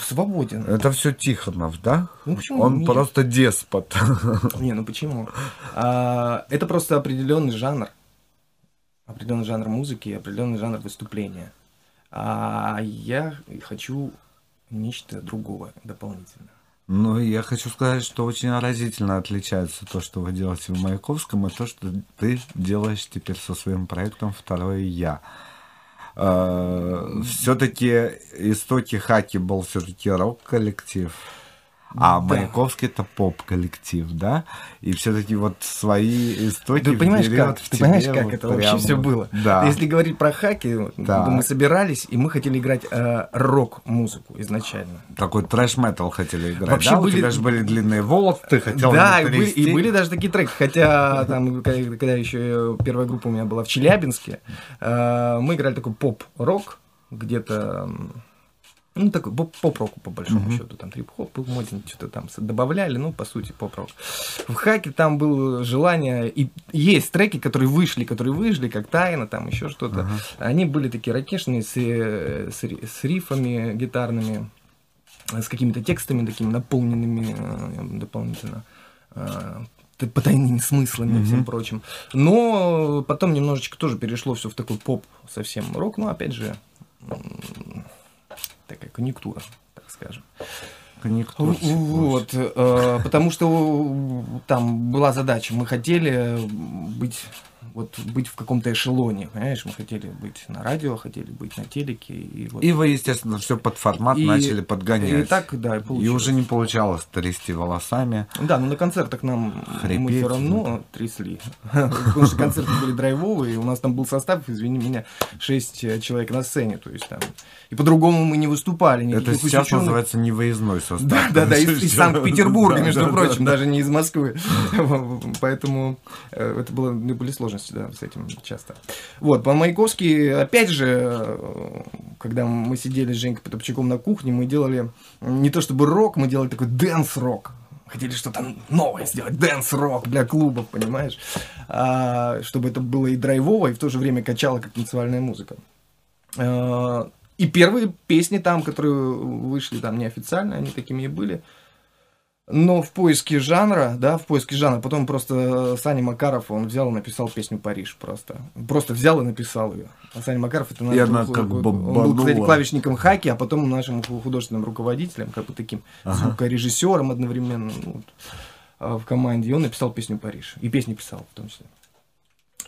свободен. Это все Тихонов, да? Ну, почему Он нет? просто деспот. Не, ну почему? А, это просто определенный жанр. Определенный жанр музыки, определенный жанр выступления. А я хочу нечто другого дополнительно. Ну, я хочу сказать, что очень разительно отличается то, что вы делаете в Маяковском, и то, что ты делаешь теперь со своим проектом «Второе я». Все-таки истоки Хаки был все-таки рок-коллектив, а Да. Маяковский это поп-коллектив, да? И все-таки вот свои истоки Ты понимаешь, как? Ты понимаешь, как вот это вообще прям все вот. было? Да. Если говорить про хаки, Да. мы собирались, и мы хотели играть э, рок-музыку изначально. Такой трэш-метал хотели играть, Вообще да? У были- тебя же были длинные волосы, ты хотел да, и были, и были даже такие треки. Хотя там, когда, когда еще первая группа у меня была в Челябинске, э, мы играли такой поп-рок, где-то ну, такой поп- поп-року, по большому счету. Там трип-хоп был моден, что-то там добавляли, ну, по сути, поп-рок. В хаке там было желание, и есть треки, которые вышли, которые вышли, как Тайна, там еще что-то. Они были такие ракешные, с, с, с рифами гитарными, с какими-то текстами такими наполненными э, дополнительно э, потайными смыслами и всем прочим. Но потом немножечко тоже перешло все в такой поп совсем рок, но опять же такая конъюнктура, так скажем. Конъюнктура. Вот, э, потому что э, там была задача, мы хотели быть вот быть в каком-то эшелоне, понимаешь? Мы хотели быть на радио, хотели быть на телеке. И, вот. И вы, естественно, все под формат И- начали подгонять. и так, да, и И получилось. уже не получалось трясти волосами. Да, но на концертах нам мы Хрипеть. все равно трясли. Потому что концерты были драйвовые, у нас там был состав, извини меня, 6 человек на сцене. То есть там. И по-другому мы не выступали. Это сейчас усечённых- называется невыездной состав. Да, да, да, из, из Санкт-Петербурга, между прочим, да. даже не из Москвы. Поэтому э, это было, ну, были сложности, да, с этим часто. Вот, по Маяковски, опять же, э, когда мы сидели с Женькой Потопчаком на кухне, мы делали не то чтобы рок, мы делали такой dance-rock. Хотели что-то новое сделать, dance-rock для клубов, понимаешь? А, чтобы это было и драйвово, и в то же время качало, как танцевальная музыка. Э, И первые песни там, которые вышли там неофициально, они такими и были. Но в поиске жанра, да, в поиске жанра, потом просто Саня Макаров, он взял и написал песню «Париж» просто. Просто взял и написал ее. А Саня Макаров, это она был- как он был, бомбанула. кстати, клавишником хаки, а потом нашим ху- художественным руководителем, как бы таким звукорежиссером одновременно ну, вот, а, в команде. И он написал песню «Париж». И песни писал в том числе.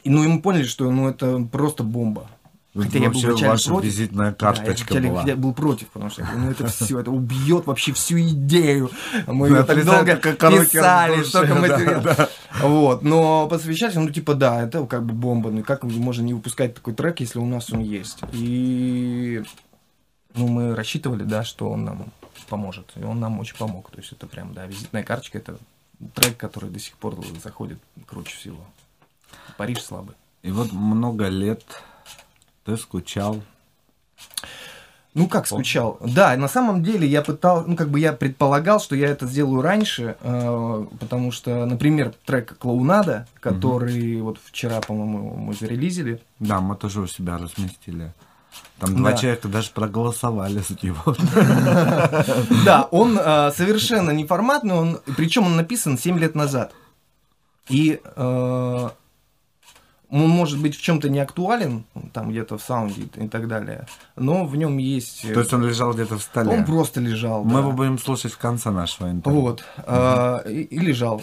И, ну, и мы поняли, что ну, это просто бомба. Хотя я был вначале ваша против. визитная Да, я карточка была. я был против, потому что ну это все, это убьет вообще всю идею. Мы ее так долго писали, столько материала. Вот, но посвящались, ну типа да, это как бы бомба, ну как можно не выпускать такой трек, если у нас он есть. И ну мы рассчитывали, да, что он нам поможет, и он нам очень помог. То есть это прям, да, визитная карточка, это трек, который до сих пор заходит круче всего. Париж слабый. И вот много лет ты скучал. Ну как скучал? Да, на самом деле я пытал, ну как бы я предполагал, что я это сделаю раньше, э, потому что, например, трек Клоунада, который вот вчера, по-моему, мы зарелизили. Да, мы тоже у себя разместили. Там два Да. человека даже проголосовали за него. Да, он э, совершенно неформатный, он, причем он написан 7 лет назад. И э, он может быть в чем-то не актуален, там где-то в саунде и так далее, но в нем есть... э, То есть он лежал где-то в столе. он просто лежал. Мы да. его будем слушать в конце нашего интервью. Вот. а, и, и лежал.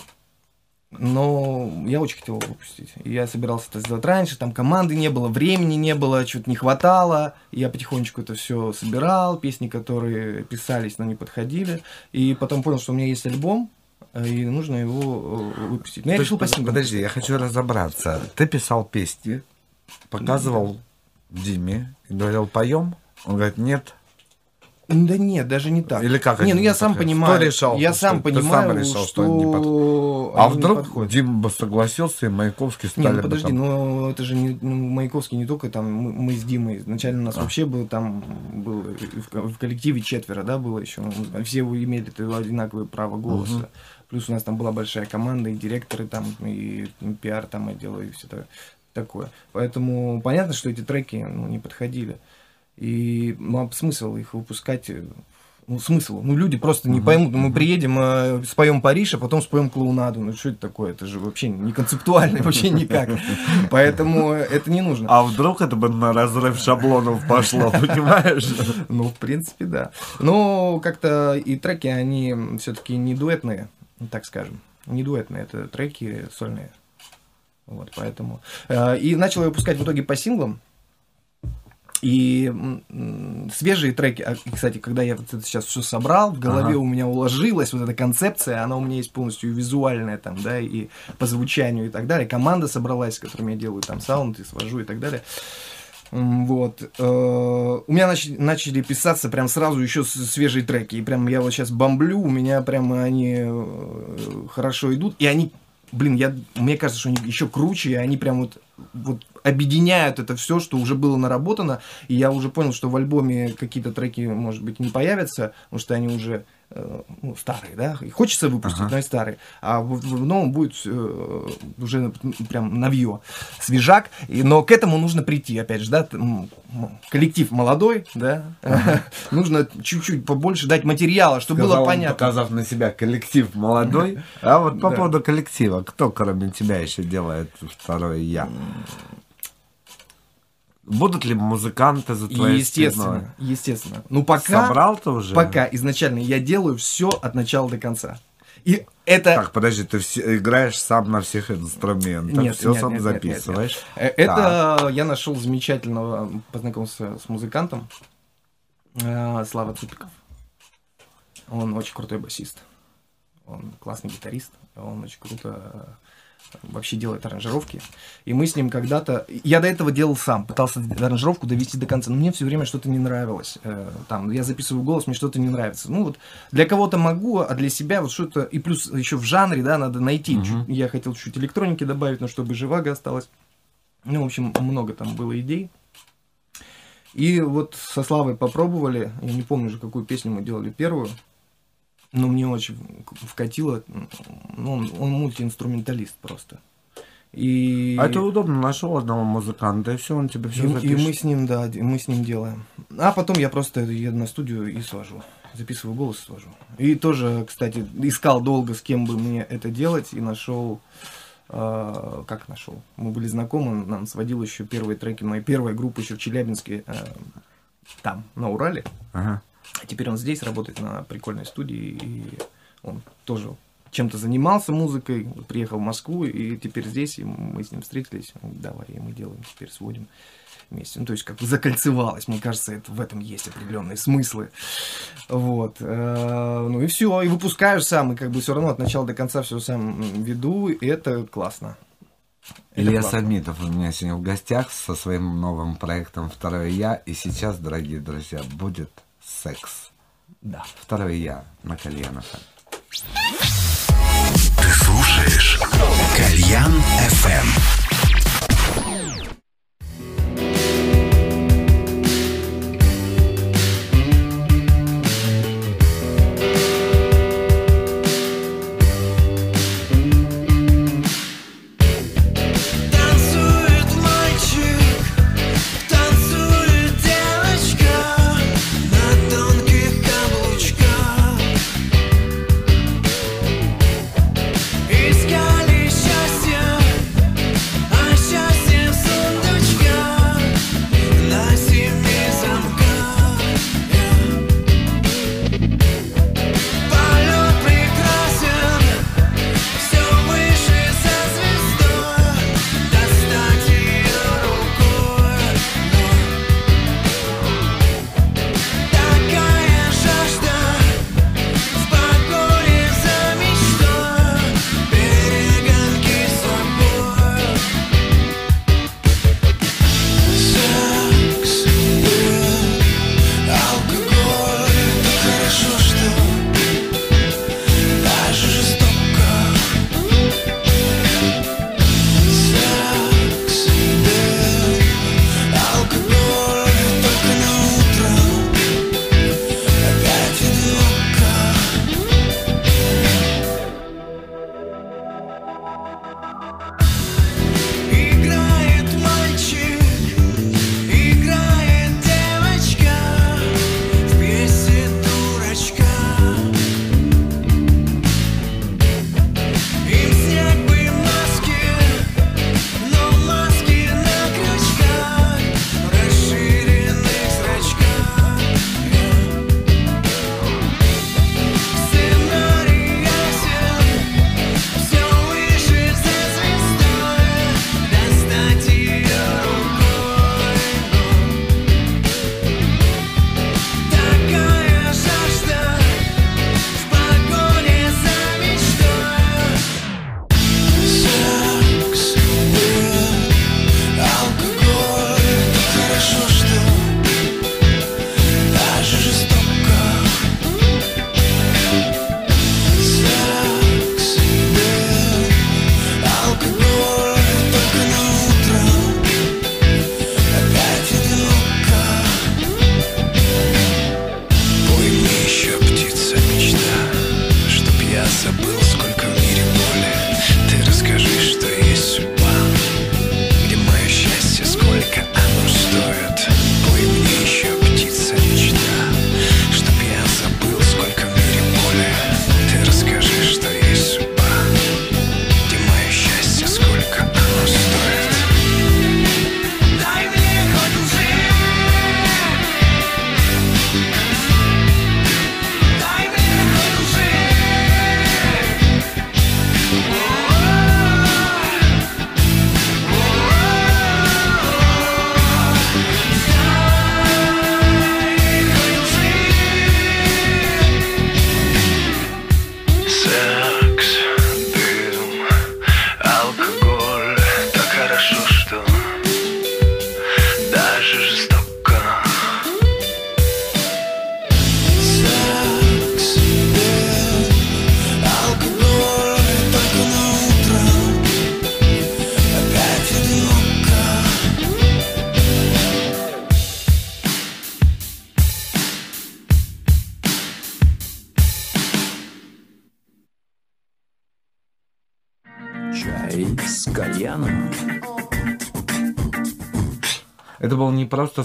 Но я очень хотел его выпустить. Я собирался это сделать раньше, там команды не было, времени не было, чего-то не хватало. Я потихонечку это все собирал, песни, которые писались, но не подходили. И потом понял, что у меня есть альбом, и нужно его э, выпустить. Но я То решил по синглам. Подожди, я хочу разобраться. Ты писал песни, показывал Диме и говорил, поем? Он говорит, нет. Да нет, даже не так. Или как Не, ну я сам подходят? понимаю. Кто решал, я сам ты сам понимаю, решал, что что, они не они А вдруг подходят. Дима бы согласился, и Маяковский стали Не, ну бы подожди, там- ну это же не ну, Маяковский не только там мы, мы с Димой. Изначально у нас А. вообще был там был и в, в коллективе четверо, да, было еще. Все имели одинаковое право голоса. Мгм. Плюс у нас там была большая команда, и директоры там, и пиар там отдела, и все такое. Поэтому понятно, что эти треки ну, не подходили. И ну, а смысл их выпускать э, ну, смысл? Ну, люди просто не поймут. Ну, мы приедем, э, споем Париж, а потом споем клоунаду. Ну, что это такое? Это же вообще не концептуально, вообще никак. Поэтому это не нужно. А вдруг это бы на разрыв шаблонов пошло, понимаешь? Ну, в принципе, да. Но как-то и треки, они все-таки не дуэтные, так скажем. Не дуэтные, это треки сольные. Вот, поэтому. Э, И начал я выпускать в итоге по синглам. И свежие треки, а, кстати, когда я вот это сейчас все собрал, в голове Ага. у меня уложилась вот эта концепция, она у меня есть полностью визуальная там, да, и по звучанию и так далее. Команда собралась, с которыми я делаю там саунд и свожу и так далее. Вот. Э, У меня нач- начали писаться прям сразу еще свежие треки. И прям я вот сейчас бомблю, у меня прям они э, хорошо идут. И они, блин, я, мне кажется, что они еще круче, и они прям вот, вот объединяют это все, что уже было наработано. И я уже понял, что в альбоме какие-то треки, может быть, не появятся, потому что они уже ну, старые, да, и хочется выпустить, Ага. но и старые. А в, в новом будет э, уже прям навье, свежак. И, но к этому нужно прийти, опять же, да, коллектив молодой, да, нужно чуть-чуть побольше дать материала, чтобы Сказал было он, понятно. показав на себя коллектив молодой. А вот по Да. поводу коллектива, кто кроме тебя еще делает второе я? Будут ли музыканты за твоей Естественно, спиной? естественно. Ну, пока... Собрал ты уже? Пока изначально я делаю все от начала до конца. И это... Так, подожди, ты все- играешь сам на всех инструментах, Нет, все нет, сам нет, нет, нет, записываешь. Э, Это я нашел замечательного, познакомился с музыкантом э, Слава Цупиков. Он очень крутой басист. Он классный гитарист. Он очень круто вообще делает аранжировки. И мы с ним когда-то... Я до этого делал сам, пытался аранжировку довести до конца, но мне все время что-то не нравилось. Э, Там, я записываю голос, мне что-то не нравится. Ну вот, для кого-то могу, а для себя вот что-то... И плюс еще в жанре, да, надо найти. чуть- я хотел чуть электроники добавить, но чтобы живаго осталось. Ну, в общем, много там было идей. И вот со Славой попробовали, я не помню уже, какую песню мы делали первую, но мне очень вкатило, ну, он, он мультиинструменталист просто. И, А это удобно, нашел одного музыканта, и все, он тебе все и, и запишет. мы с ним, да, мы с ним делаем. А потом я просто еду на студию и свожу. Записываю голос и свожу. И тоже, кстати, искал долго, с кем бы мне это делать, и нашел э, как нашел? Мы были знакомы, нам сводил еще первые треки моей первой группы еще в Челябинске, э, там, на Урале. Ага. А теперь он здесь работает на прикольной студии, и он тоже чем-то занимался музыкой, приехал в Москву, и теперь здесь, и мы с ним встретились, он, давай, и мы делаем, теперь сводим вместе. Ну, то есть, как бы закольцевалось, мне кажется, это, в этом есть определенные смыслы. Вот. э, Ну и все, и выпускаешь сам, и как бы все равно от начала до конца все сам веду, и это классно. Это Илья классно. Самитов у меня сегодня в гостях со своим новым проектом «Второе я». И сейчас, дорогие друзья, будет секс. Да. Второе я на Кальянах. Ты слушаешь Кальян FM.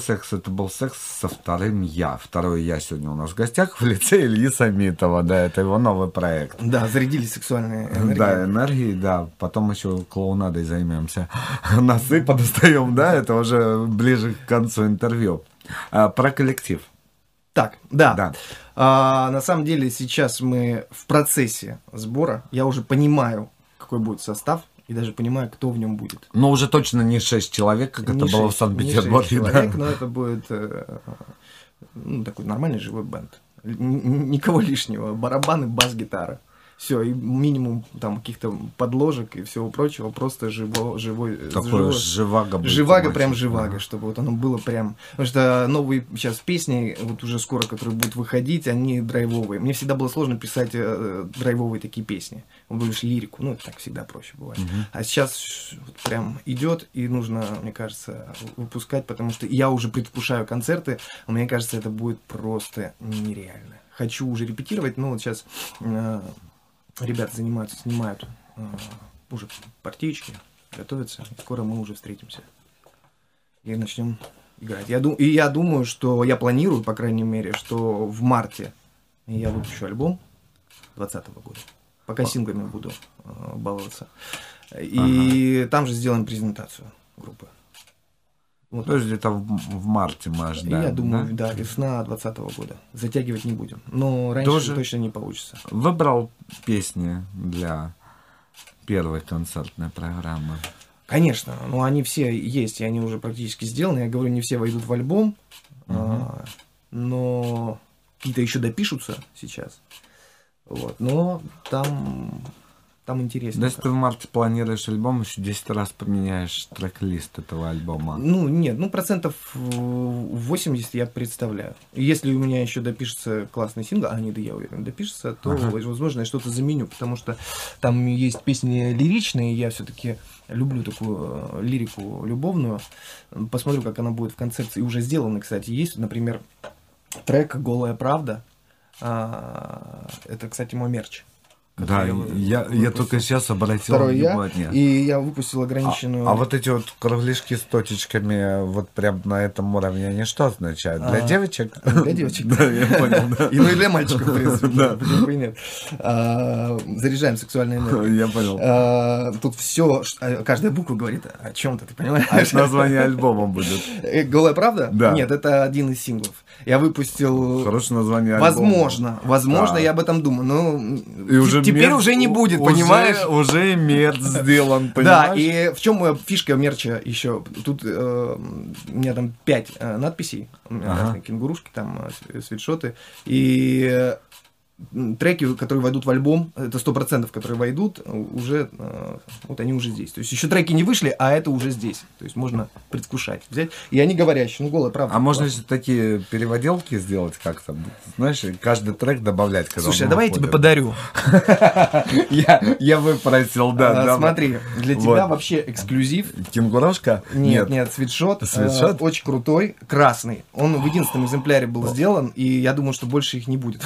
Секс, это был секс со вторым я. Второе я сегодня у нас в гостях в лице Ильи Самитова. Да, это его новый проект. Да, зарядились сексуальные энергии. Да, энергии, да. Потом еще клоунадой займемся. Носы подостаем, да, это уже ближе к концу интервью. А, про коллектив. Так, да. Да. А, на самом деле сейчас мы в процессе сбора. Я уже понимаю, какой будет состав, и даже понимаю, кто в нем будет. Но уже точно не шесть человек, как Не это было в Санкт-Петербурге. шесть да. человек, но это будет э, ну, такой нормальный живой бенд. Никого лишнего. Барабаны, бас, гитара. Все, и минимум там каких-то подложек и всего прочего, просто живо, живой, э, Такое живо- живаго. будет Живаго, прям да. живаго, чтобы вот оно было прям... Потому что новые сейчас песни, вот уже скоро, которые будут выходить, они драйвовые. Мне всегда было сложно писать э, драйвовые такие песни. Больше лирику, ну, так всегда проще бывает. А сейчас вот прям идет, и нужно, мне кажется, выпускать, потому что я уже предвкушаю концерты, а мне кажется, это будет просто нереально. Хочу уже репетировать, но вот сейчас э, ребята занимаются, снимают э, уже партиечки, готовятся, и скоро мы уже встретимся и начнем играть. Я, ду- и я думаю, что я планирую, по крайней мере, что в марте я выпущу альбом 2020 года. Пока синглами буду э, баловаться. И там же сделаем презентацию группы. Вот. То есть где-то в, в марте мы ожидаем. я думаю, да? да, весна 2020 года. Затягивать не будем. Но раньше Тоже- точно не получится. Выбрал песни для первой концертной программы. Конечно, но они все есть, и они уже практически сделаны. Я говорю, не все войдут в альбом, а, но какие-то еще допишутся сейчас. Вот, но там, там интересно. Да, если ты в марте планируешь альбом, еще 10 раз поменяешь трек-лист этого альбома. Ну, нет, ну, процентов э, 80 я представляю. Если у меня еще допишется классный сингл, а нет, я уверен, допишется, то, Ага. возможно, я что-то заменю, потому что там есть песни лиричные, я все-таки люблю такую э, лирику любовную. Посмотрю, как она будет в концепции. И уже сделаны, кстати, есть, например, трек «Голая правда». А, это, кстати, мой мерч. Да, я, я выпустил. только сейчас обратил Второй я, внимание. и я выпустил А, ограниченную... а вот эти вот кругляшки с точечками вот прям на этом уровне, они что означают? Для А, девочек? Для девочек. Да, я понял, да. И ну и для мальчиков, в принципе. Да. Почему бы и нет. А, Заряжаем сексуальной энергией. Я понял. А, Тут все, каждая буква говорит о чем-то, ты понимаешь? А название альбома будет. Э, Голая правда? Да. Нет, это один из синглов. Я выпустил... Хорошее название альбома. Возможно, возможно, я об этом думаю. Но И уже теперь мерч- уже не будет, уже- понимаешь? Уже мерч сделан, Да, понимаешь? и в чем фишка мерча еще? Тут э, у меня там пять э, надписей, Ага. кенгурушки, там э, свитшоты, и треки, которые войдут в альбом, это сто процентов, которые войдут, э, уже э, вот они уже здесь. То есть еще треки не вышли, а это уже здесь. То есть можно предвкушать, взять. И они говорящие, ну голая правда. А можно еще такие переводелки сделать как-то? Знаешь, каждый трек добавлять, когда Слушай, а давай я тебе подарю. Я, выпросил, да. А, да. Смотри, для тебя вообще эксклюзив. Кенгурушка? Нет, нет, свитшот, Свитшот? э, очень крутой, красный. Он в единственном экземпляре был сделан, и я думаю, что больше их не будет.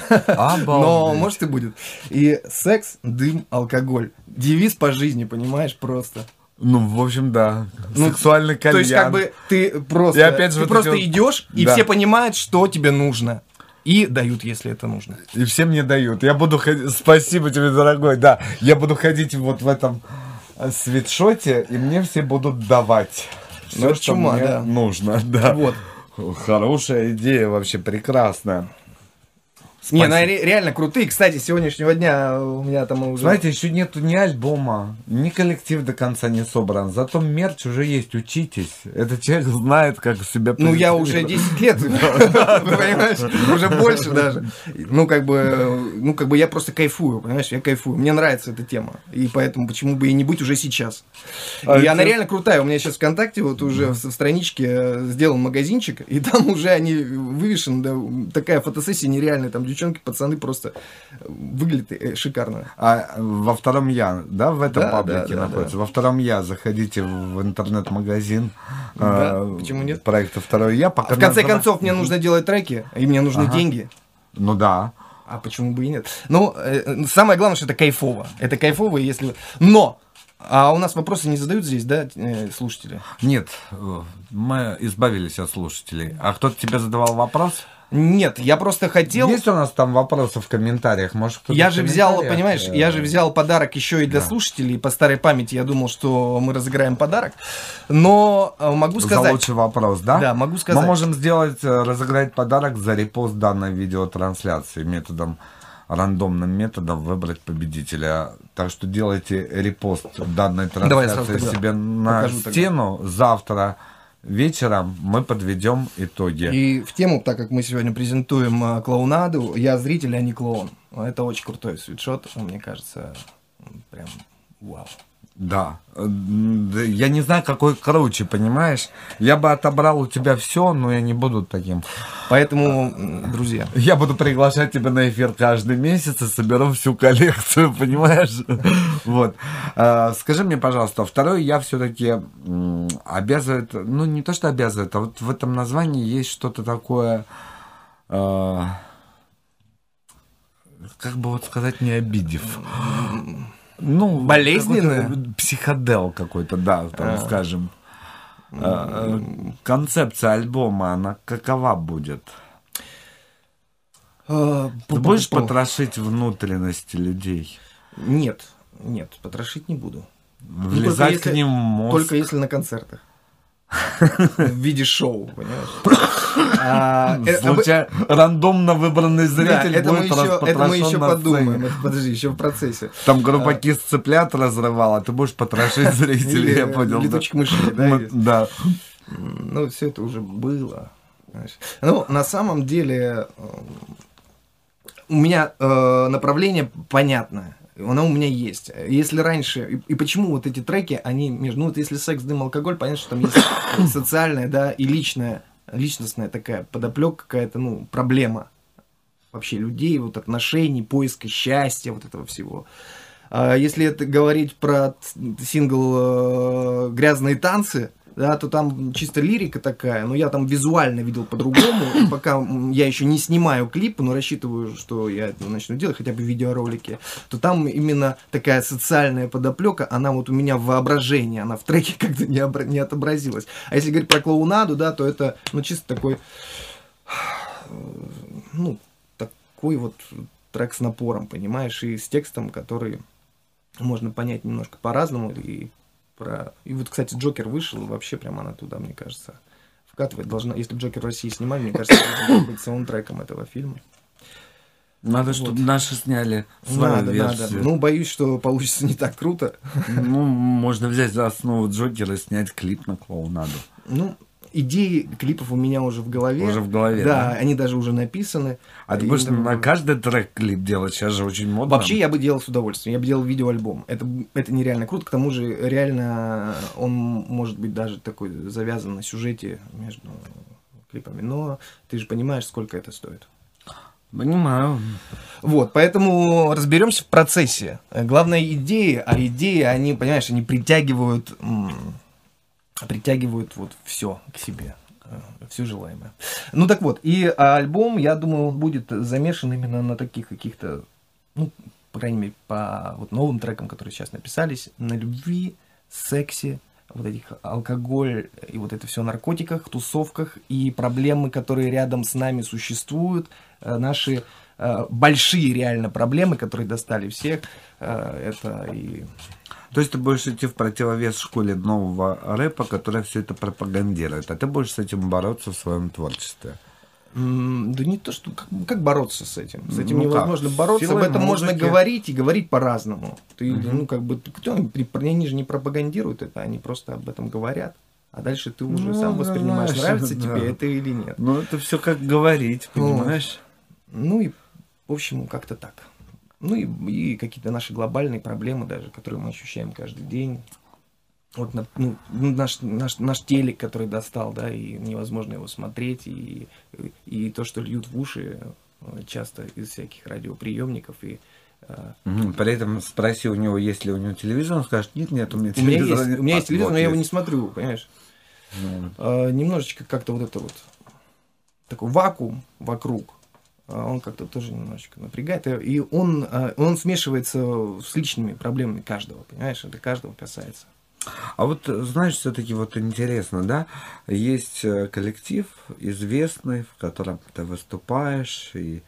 Но может и будет. И секс, дым, алкоголь. Девиз по жизни, понимаешь, просто. Ну, в общем, да. Ну, Сексуальный кальян. То есть, как бы ты просто, И опять же ты вот просто вот- идешь, и Да. все понимают, что тебе нужно. И дают, если это нужно. И все мне дают. Я буду ходить... Спасибо тебе, дорогой. Да, я буду ходить вот в этом э, свитшоте, и мне все будут давать. Ну, Все, это что чума, мне да. нужно. Да. Вот. Хорошая идея, вообще прекрасная. Не, ну, Спасибо. ре- реально крутые. Кстати, сегодняшнего дня у меня там уже... Знаете, еще нету ни альбома, ни коллектив до конца не собран. Зато мерч уже есть, учитесь. Этот человек знает, как себя Ну, я уже позиционировать. 10 лет, понимаешь, уже больше даже. Ну, как бы, ну, как бы я просто кайфую, понимаешь, я кайфую. Мне нравится эта тема, и поэтому почему бы и не быть уже сейчас. А И она это- реально крутая. У меня сейчас ВКонтакте вот уже в страничке э, сделан магазинчик, и там уже они вывешены, такая фотосессия нереальная, там девчонки, пацаны просто выглядят э, шикарно. А во втором я, да, в этом Да, паблике да, да, находится? Во втором я заходите в интернет-магазин Да, э, почему нет? проекта второй я. Пока В конце назва- концов, мне нужно делать треки, и мне нужны Ага. деньги. Ну да. А почему бы и нет? Ну, э, самое главное, что это кайфово. Это кайфово, если... Но! А у нас вопросы не задают здесь, да, э, слушатели? Нет, э, мы избавились от слушателей. А кто-то тебе задавал вопрос? Нет, я просто хотел... Есть у нас там вопросы в комментариях? Может, кто-то Я же взял, понимаешь, э, я же взял подарок еще и для Да. слушателей. По старой памяти я думал, что мы разыграем подарок. Но э, могу За сказать... лучший вопрос, да? Да, могу сказать. Мы можем сделать, э, разыграть подарок за репост данной видеотрансляции методом рандомным методом выбрать победителя. Так что делайте репост данной Давай трансляции тогда себе на покажу тогда. стену. Завтра вечером мы подведем итоги. И в тему, так как мы сегодня презентуем э, клоунаду, я зритель, а не клоун. Это очень крутой свитшот, мне кажется, прям вау. Да. Э, да, Я не знаю, какой круче, понимаешь? Я бы отобрал у тебя все, но я не буду таким. Поэтому, друзья, Я буду приглашать тебя на эфир каждый месяц и соберу всю коллекцию, понимаешь? Вот. А, Скажи мне, пожалуйста, второй я все-таки обязывает, ну не то, что обязывает, а вот в этом названии есть что-то такое, а, как бы вот сказать, не обидев. Ну, Болезненное? какой-то Психодел какой-то, да, там, А. скажем. А, а, Концепция альбома, она какова будет? э, Ты будешь потрошить внутренности людей? Нет, нет, потрошить не буду. Влезать только если- к ним в мозг? Только если на концертах. В виде шоу, понимаешь? А, э, об- Случай- рандомно выбранный Да, зритель это мы будет еще, это мы еще подумаем. Это, подожди, еще в процессе. Там группа кис цыплят разрывала, ты будешь потрошить зрителей, я понял. да. летучих мышей, да, Мы- есть. Да. Ну, все это уже было. знаешь. Ну, на самом деле, э, у меня э, направление понятное. Оно у меня есть. Если раньше... И, и почему вот эти треки, они между... Ну, вот если секс, дым, алкоголь, понятно, что там есть социальная, да, и личная, личностная такая подоплека какая-то, ну, проблема вообще людей, вот отношений, поиска счастья, вот этого всего. А если это говорить про сингл э, «Грязные танцы», да, то там чисто лирика такая, но я там визуально видел по-другому, пока я еще не снимаю клипы, но рассчитываю, что я это начну делать, хотя бы видеоролики, то там именно такая социальная подоплека, она вот у меня в воображении, она в треке как-то не, обра- не отобразилась. А если говорить про клоунаду, да, то это, ну, чисто такой, ну, такой вот трек с напором, понимаешь, и с текстом, который можно понять немножко по-разному. И, про... и вот, кстати, Джокер вышел, вообще прям она туда, мне кажется, вкатывать должна. Если Джокер в России снимали, мне кажется, должен быть саундтреком этого фильма. Надо, чтобы наши сняли свою Надо, надо. версию. Ну, боюсь, что получится не так круто. Ну, можно взять за основу Джокера и снять клип на клоунаду. Ну, идеи клипов у меня уже в голове. Уже в голове, Да, да? они даже уже написаны. А ты И будешь там- на каждый трек клип делать? Сейчас же очень модно. Вообще я бы делал с удовольствием. Я бы делал видеоальбом. Это, это нереально круто. К тому же реально он может быть даже такой завязан на сюжете между клипами. Но ты же понимаешь, сколько это стоит. Понимаю. Вот, поэтому разберемся в процессе. Главное идеи, а идеи, они, понимаешь, они притягивают, притягивают вот все к себе, все желаемое. Ну так вот, и альбом, я думаю, он будет замешан именно на таких каких-то, ну, по крайней мере, по вот новым трекам, которые сейчас написались, на любви, сексе, вот этих алкоголь и вот это все наркотиках, тусовках и проблемы, которые рядом с нами существуют, э, наши э, большие реально проблемы, которые достали всех, э, это и То есть ты будешь идти в противовес школе нового рэпа, которая все это пропагандирует, а ты будешь с этим бороться в своем творчестве. Да не то, что как, как бороться с этим. С этим Ну как? невозможно бороться. Силой Об этом можно музыки. говорить и говорить по-разному. Ты, ну, как бы, кто, они же не пропагандируют это, они просто об этом говорят. А дальше ты уже Ну, сам воспринимаешь, знаешь, нравится да. тебе это или нет. Ну, это все как говорить, Ну, понимаешь? Ну и, в общем, как-то так. Ну и, и какие-то наши глобальные проблемы даже, которые мы ощущаем каждый день. Вот на- ну, наш, наш, наш телек, который достал, да, и невозможно его смотреть, и, и то, что льют в уши э, часто из всяких радиоприемников. И, э. При этом спроси у него, есть ли у него телевизор, он скажет, нет, нет, у меня у меня есть, нет». у меня есть телевизор, но я его не смотрю, понимаешь? Ну, Э, немножечко как-то вот это вот такой вакуум вокруг. А он как-то тоже немножечко напрягает. И он, а, он смешивается с личными проблемами каждого, понимаешь? Это каждого касается. А вот, знаешь, все-таки вот интересно, да, есть э, коллектив известный, в котором ты выступаешь, и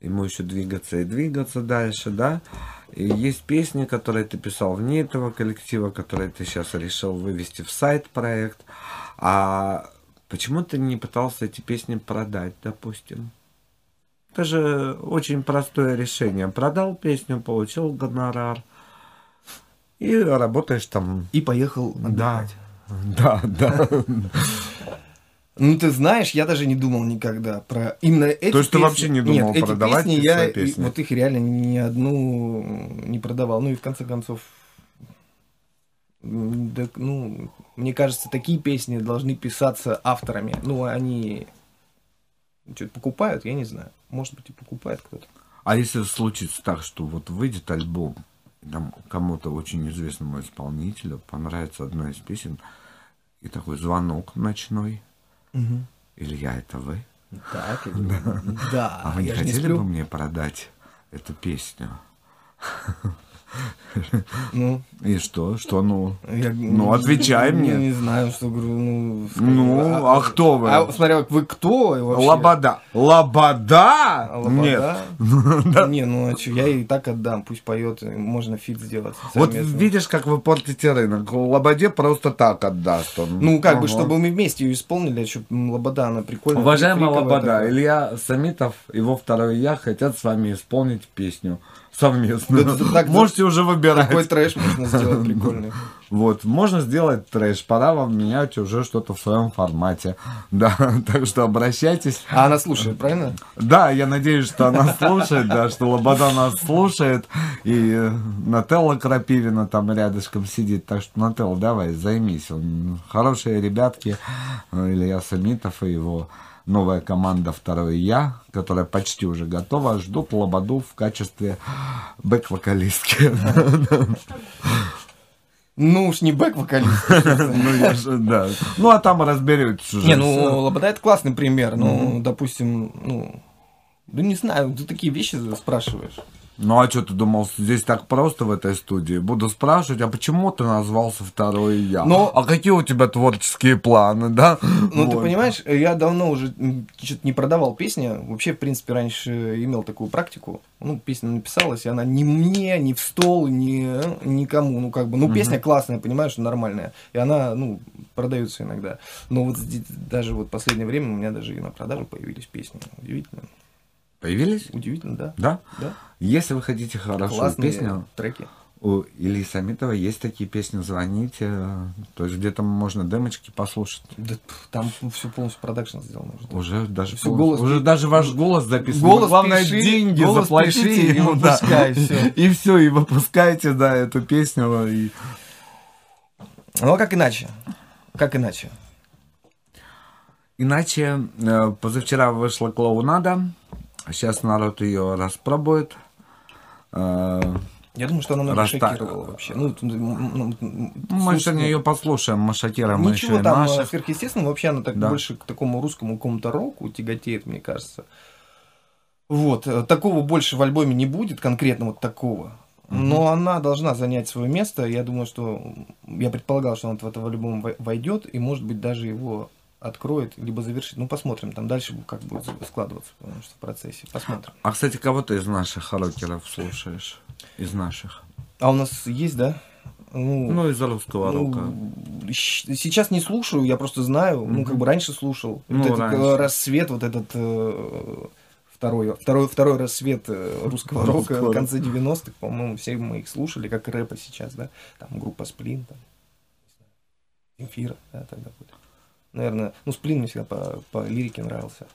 ему еще двигаться и двигаться дальше, да. И есть песни, которые ты писал вне этого коллектива, которые ты сейчас решил вывести в сайт проект. А почему ты не пытался эти песни продать, допустим? Это же очень простое решение. Продал песню, получил гонорар. И работаешь там. И поехал Да, отдыхать. да, да. Ну, ты знаешь, я даже не думал никогда про именно эти То есть ты вообще не думал Нет, эти продавать песни я песни? вот их реально ни одну не продавал. Ну и в конце концов, да, ну, мне кажется, такие песни должны писаться авторами. Ну, они что-то покупают, я не знаю. Может быть, и покупает кто-то. А если случится так, что вот выйдет альбом, там кому-то очень известному исполнителю понравится одна из песен, и такой звонок ночной, Илья, это вы? Так, да. А вы не хотели сплю. бы мне продать эту песню? Ну, И что? Что ну? я, Ну, отвечай мне. Не знаю, что говорю. Ну, Ну, а кто вы? А, смотря, вы кто вообще? Лобода. Лобода? А, Лобода? Нет. Не, ну а чё, я ей так отдам, пусть поет, и можно фит сделать. Вот видишь, как вы портите рынок. Лободе просто так отдаст он. Ну, как бы, чтобы мы вместе ее исполнили, а что, Лобода, она прикольная. Уважаемая Лобода, такая. Илья Самитов, его второе я хотят с вами исполнить песню совместно. Да, да, так, Можете уже выбирать. Такой трэш можно сделать прикольный. Вот, можно сделать трэш, пора вам менять уже что-то в своем формате. Да, так что обращайтесь. А она слушает, правильно? Да, я надеюсь, что она слушает, да, что Лобода нас слушает, и Нателла Крапивина там рядышком сидит, так что, Нателла, давай, займись, он хорошие ребятки, э, Илья Самитов и его новая команда «Второй я», которая почти уже готова, ждут Лободу в качестве бэк-вокалистки. Ну уж не бэк-вокалист. Ну, я же, да. Ну, а там разберетесь уже. Не, ну, Лобода это классный пример. Ну, допустим, ну, да не знаю, ты такие вещи спрашиваешь. Ну а что ты думал, здесь так просто в этой студии? Буду спрашивать, а почему ты назвался второй я? Но- А какие у тебя творческие планы, да? Ну, ты Вот. понимаешь, я давно уже что-то не продавал песни. Вообще, в принципе, раньше имел такую практику. Ну, песня написалась, и она ни мне, ни в стол, ни никому. Ну, как бы, ну, песня классная, понимаешь, нормальная. И она, ну, продается иногда. Но вот здесь даже вот в последнее время у меня даже и на продажу появились песни. Удивительно. Появились? Удивительно, да. Да? Да. Если вы хотите хорошую Классные песню, треки. у Ильи Самитова есть такие песни, звоните. То есть где-то можно демочки послушать. Да, там все полностью продакшн сделано. уже. Уже даже, пол- голос уже даже ваш голос записан. Голос Главное, пиши, деньги голос заплатите и ему, да. всё. И все, и выпускайте, да, эту песню. И... Ну, а как иначе? Как иначе? Иначе э, позавчера вышла клоунада, сейчас народ ее распробует. Э, Я думаю, что она много Раста- шокировала вообще. Ну, м- ну, мы слушай, сегодня ее послушаем, мы шокируем еще Ничего и там э, наших. сверхъестественного, вообще она так Да. больше к такому русскому какому-то року тяготеет, мне кажется. Вот, э, такого больше в альбоме не будет, конкретно вот такого. Но она должна занять свое место. Я думаю, что я предполагал, что она в этот альбом вой- войдет и, может быть, даже его откроет, либо завершит. Ну, посмотрим, там дальше как будет складываться, потому что в процессе. Посмотрим. А, кстати, кого ты из наших рокеров слушаешь? Из наших? А у нас есть, да? Ну, Ну, из русского Ну, рока. Сейчас не слушаю, я просто знаю. Ну, как бы раньше слушал. Ну, вот этот раньше. э, рассвет, вот этот э, второй, второй, второй рассвет э, русского рока Русского в конце 90-х, по-моему, все мы их слушали, как рэпа сейчас, да. Там группа Сплин, там, Земфира, да, тогда были. Наверное, ну, Сплин мне всегда по, по лирике нравился.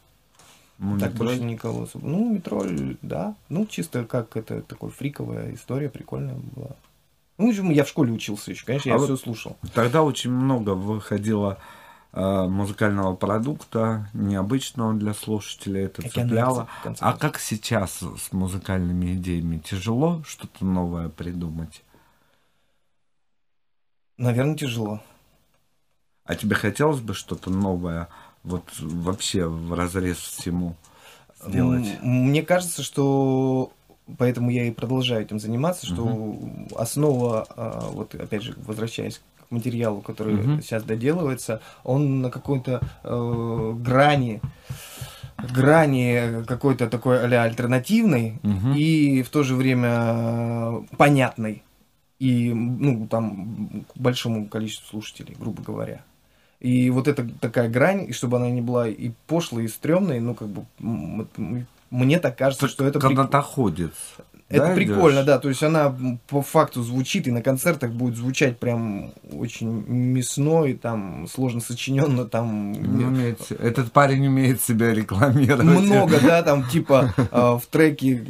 Ну, так Метро. больше никого особо. Ну, Метроль, да. Ну, чисто как это такой фриковая история, прикольная была. Ну, я в школе учился еще, конечно, я А вот все слушал. Тогда очень много выходило э, музыкального продукта, необычного для слушателей, это Океан цепляло. Конце А как сейчас с музыкальными идеями? Тяжело что-то новое придумать? Наверное, тяжело. А тебе хотелось бы что-то новое, вот вообще в разрез всему? сделать? Мне кажется, что поэтому я и продолжаю этим заниматься, что основа, а, вот опять же, возвращаясь к материалу, который Мгм. сейчас доделывается, он на какой-то э, грани грани какой-то такой а альтернативной Мгм. и в то же время понятной и ну там к большому количеству слушателей, грубо говоря. И вот эта такая грань, и чтобы она не была и пошлой, и стрёмной, ну, как бы, мне так кажется, что это, Когда прик- доходит. Это да, прикольно, идёшь? да. То есть она по факту звучит, и на концертах будет звучать прям очень мясно, и там сложно сочиненно, там Ну, имеет- Этот парень умеет себя рекламировать. много, да, там типа э, в треке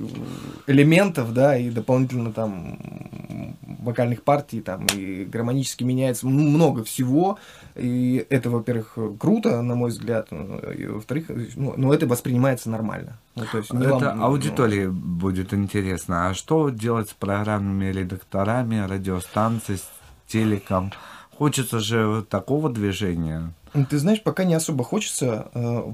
элементов, да, и дополнительно там вокальных партий, там и гармонически меняется много всего. И это, во-первых, круто, на мой взгляд, э, и во-вторых, ну, но это воспринимается нормально. Ну, то есть не Это ну, аудитории будет интересно. А что делать с программными редакторами, радиостанцией, с телеком? Хочется же такого движения. Ну, Ты знаешь, пока не особо хочется, э,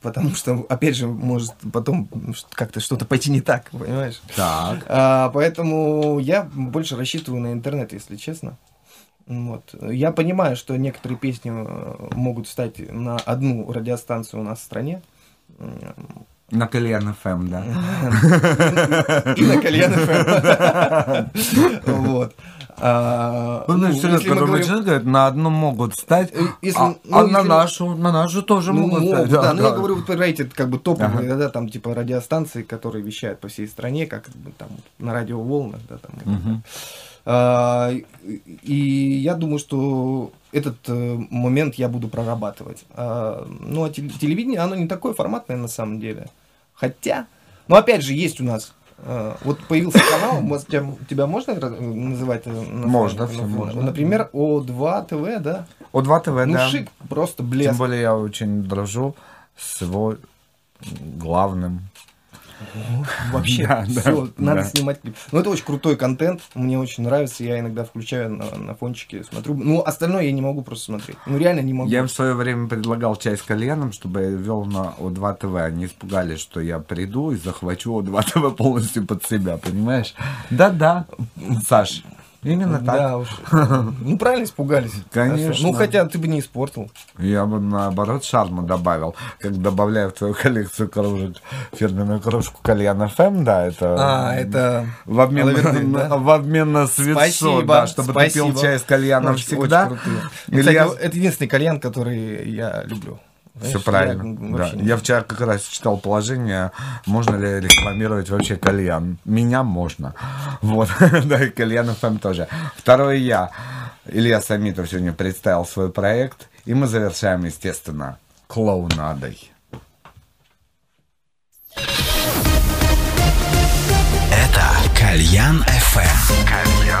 потому что, опять же, может потом как-то что-то пойти не так, понимаешь? Так. А, поэтому я больше рассчитываю на интернет, если честно. Вот. Я понимаю, что некоторые песни э, могут встать на одну радиостанцию у нас в стране. На Кальян ФМ, да. И на Кальян FM. Вот. А, Ну, ну, если если мы говорим- начинает говорить, на одном могут стать, Э, если- а, ну, а на если- нашу, на нашу тоже Ну, могут могут, стать. да, но я говорю, вот про эти как бы топовые, Ага. да, там типа радиостанции, которые вещают по всей стране, как там на радиоволнах, да, там. Мгм. А, и я думаю, что этот э, момент я буду прорабатывать. А, ну, а теле- телевидение, оно не такое форматное на самом деле. Хотя, ну, опять же, есть у нас э, вот появился канал, тебя, тебя можно называть? э, название? Можно, Ну, можно. Например, О2 ТВ, да? О2 ТВ, Ну, да. шик, просто Тем блеск. более я очень дружу с его главным. Вообще, Да, да, все, надо да. снимать клип. Ну, это очень крутой контент, мне очень нравится, я иногда включаю на, на фончике, смотрю. Ну, остальное я не могу просто смотреть. Ну, реально не могу. Я в свое время предлагал чай с кальяном, чтобы я вел на О2 ТВ. Они испугались, что я приду и захвачу О2 ТВ полностью под себя, понимаешь? Да-да, Саш, именно так. Да уж. Ну, правильно испугались. Конечно. Ну, хотя ты бы не испортил. Я бы наоборот шарма добавил. Как добавляю в твою коллекцию кружек фирменную кружку кальян ФМ, да, это... А, это... В обмен, Лавердин, на, да? в обмен на свитшот, Спасибо, да, чтобы ты пил спасибо. чай с кальяном Очень- всегда. очень крутые. Или Кстати, это единственный кальян, который я люблю. Все правильно. я да. не- Я вчера как раз читал положение, можно ли рекламировать вообще кальян. Меня можно. Вот. да, и кальян ФМ тоже. Второе я. Илья Самитов сегодня представил свой проект. И мы завершаем, естественно, клоунадой. Это Кальян FM. Я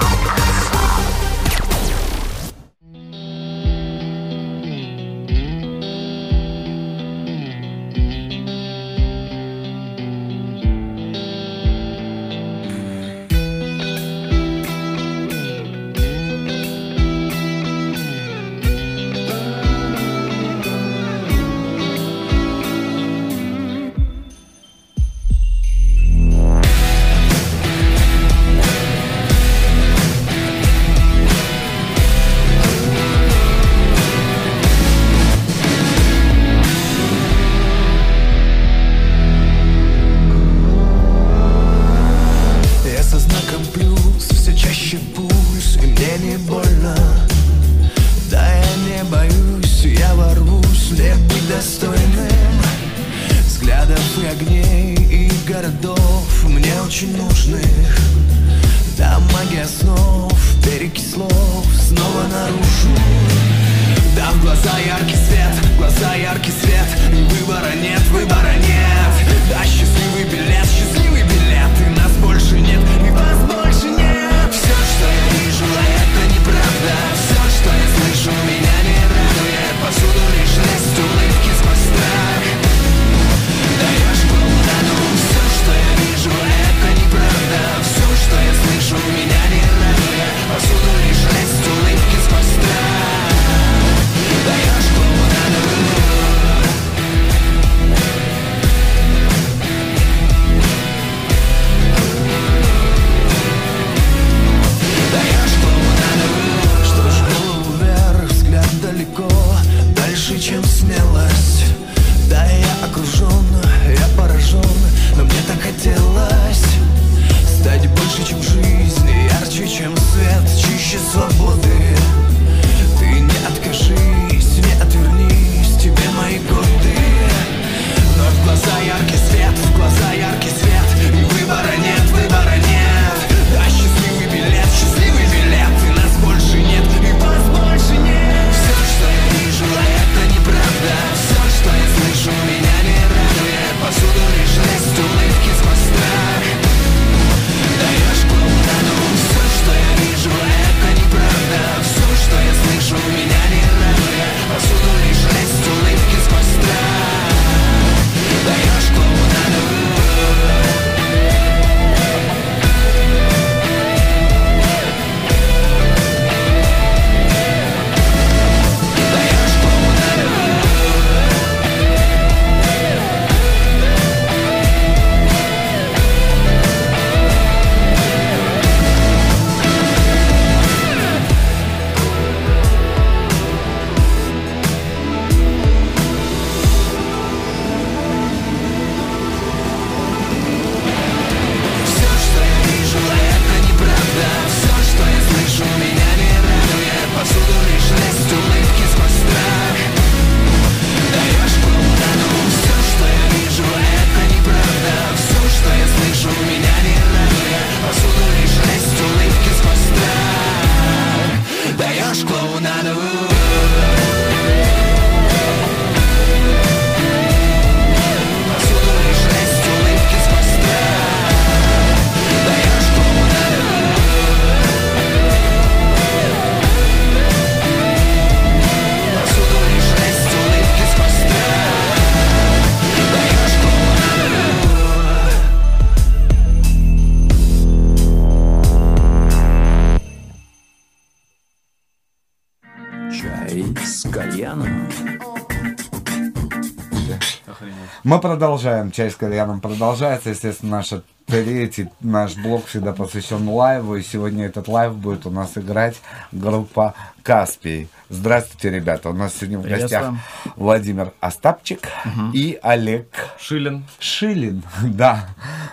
Мы продолжаем. Чай с кальяном продолжается. Естественно, наш третий наш блок всегда посвящен лайву. И сегодня этот лайв будет у нас играть группа Каспий. Здравствуйте, ребята. У нас сегодня в гостях. Владимир Остапчик и Олег Шилин. Шилин. Да.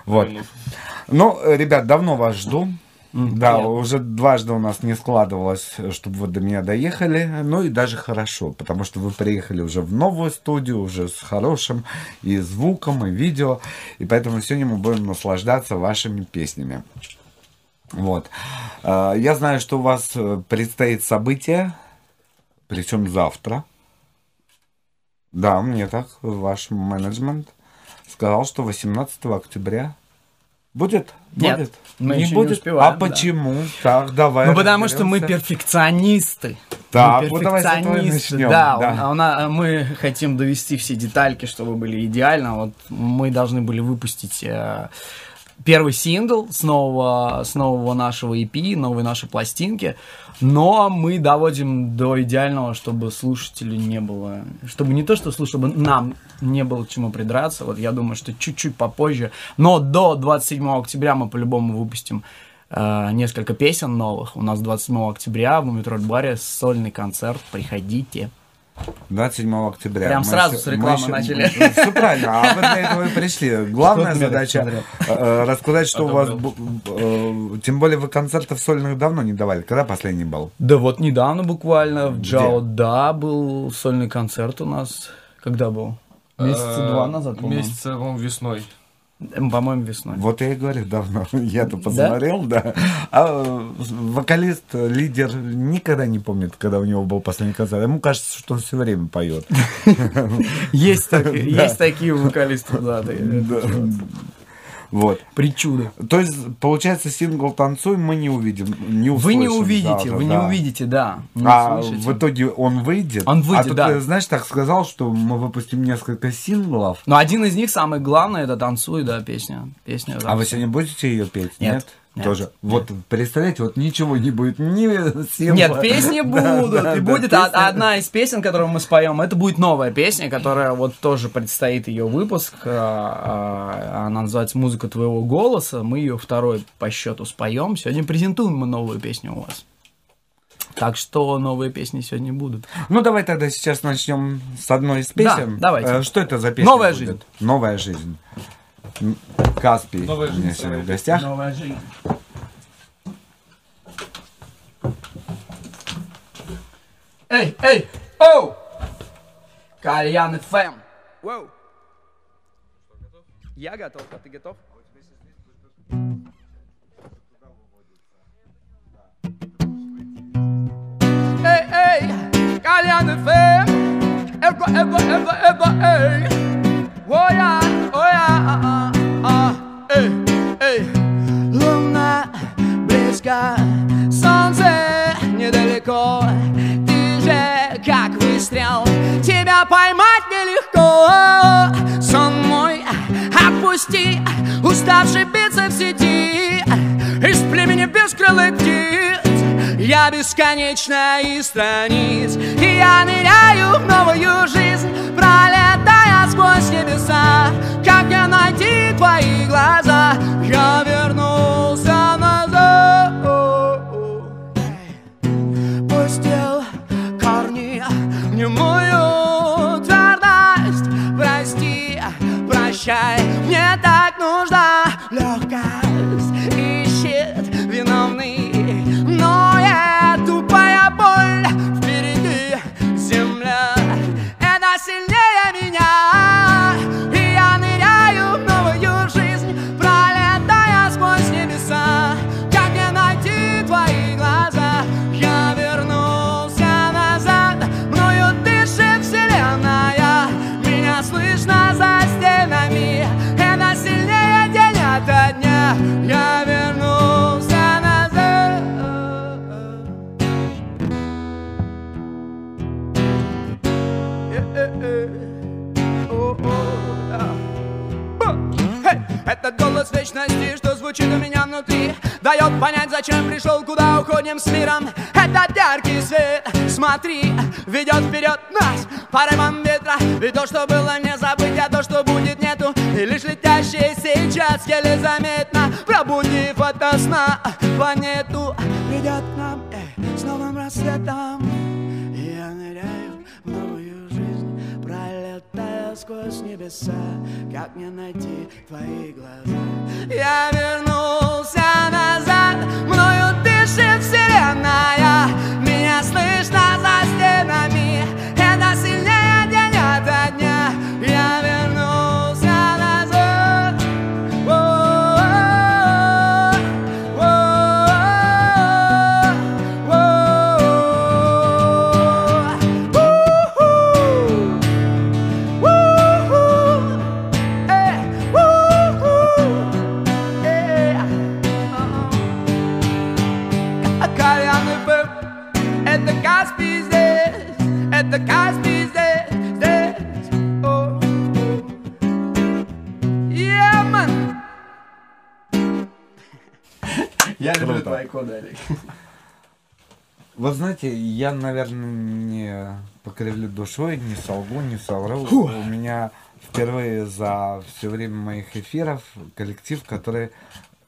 Вот. Ну, э, ребят, давно вас жду. Да, уже дважды у нас не складывалось, чтобы вы до меня доехали. Ну и даже хорошо, потому что вы приехали уже в новую студию, уже с хорошим и звуком, и видео. И поэтому сегодня мы будем наслаждаться вашими песнями. Вот. А, Я знаю, что у вас э, предстоит событие, причем завтра. Да, мне так ваш менеджмент сказал, что 18 октября будет? Нет, будет? мы не еще не будет. успеваем, а да. почему? Так, давай. Ну, потому что мы перфекционисты. Так, Мы вот давай с этого и перфекционисты, начнем, Да, да. у- у на- мы хотим довести все детальки, чтобы были идеально. Вот мы должны были выпустить э, первый сингл с нового, с нового нашего EP, новой нашей пластинки, но мы доводим до идеального, чтобы слушателю не было, чтобы не то, что слушать, чтобы нам не было к чему придраться. Вот я думаю, что чуть-чуть попозже, но до 27 октября мы по-любому выпустим э, несколько песен новых. У нас 27 октября в Мумитроль баре сольный концерт. Приходите. 27 октября. Прям Мы сразу с рекламы мы еще- начали. Все правильно, а вы для этого и пришли. Главная задача посмотрел? э, рассказать, что у вас... э, Тем более вы концертов сольных давно не давали. Когда последний был? Да вот недавно буквально в? Джао Да был сольный концерт у нас. Когда был? Месяца два назад, по-моему. Месяца, по-моему, весной. По-моему, весной. Вот я и говорю, давно. Я-то посмотрел, да. А э, вокалист, лидер никогда не помнит, когда у него был последний концерт. Ему кажется, что он все время поет. Есть такие вокалисты, да. Да, Вот. Причуды. То есть, получается, сингл «Танцуй» мы не увидим, не Вы не услышим увидите, завтра, вы не да. увидите, да. не А услышите. в итоге он выйдет. Он выйдет, а тут, да. э, знаешь, так сказал, что мы выпустим несколько синглов. Но один из них, самый главный, это «Танцуй», да, песня. песня А вы сегодня будете ее петь? Нет, нет, Тоже. Вот представляете, вот ничего не будет, ни сингла. Нет, песни Да, будут. да, и да, будет песни- од- одна из песен, которую мы споем. Это будет новая песня, которая вот тоже предстоит ее выпуск. А, а, Она называется Музыка твоего голоса. Мы ее второй по счету споем. Сегодня презентуем мы новую песню у вас. Так что новые песни сегодня будут. Ну, давай тогда сейчас начнем с одной из песен. давайте. Э, Что это за песня «Новая будет? жизнь». Новая жизнь. М, Каспий «Новая у меня жизнь» сегодня в вторая гостях. Новая жизнь. Эй, эй, оу! Кальян ФМ. Воу. Я готов, а ты готов? Эй, эй, Кальян ФМ. Эго, эго, а, а. Эй, эй. Луна близко, солнце недалеко. Ты же как выстрел, тебя поймать нелегко. Сон мой опусти, уставший биться в сети. Из племени бескрылых птиц я бесконечно из страниц И я ныряю в новую жизнь Пролетая сквозь небеса Как мне найти твои глаза? Я вернулся назад. Пустил корни в немую твердость Прости, прощай, мне так нужна легкость уходим с миром Этот яркий свет, смотри, ведет вперед нас Порывом ветра, ведь то, что было не забыть, а то, что будет нету. И лишь летящее сейчас еле заметно Пробудив ото сна планету сквозь небеса Как мне найти твои глаза? Я вернулся назад Мною дышит вселенная. Меня слышно за стенами Это сильнее Олег. Вы знаете, я, наверное, не покривлю душой, не солгу, не совру. У меня впервые за все время моих эфиров коллектив, который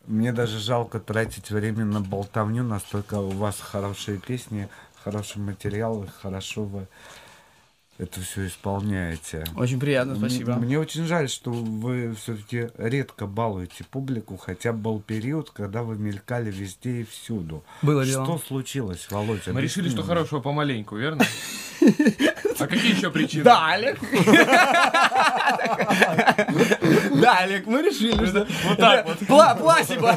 мне даже жалко тратить время на болтовню, настолько у вас хорошие песни, хороший материал, хорошо вы это все исполняете. Очень приятно, Мне- спасибо. Мне, очень жаль, что вы все-таки редко балуете публику, хотя был период, когда вы мелькали везде и всюду. Было что дело. случилось, Володя? Мы решили, что мне. хорошего помаленьку, верно? А какие еще причины? Да, Олег. Да, Олег, мы решили, что... Вот так вот. Пла- Пласибо.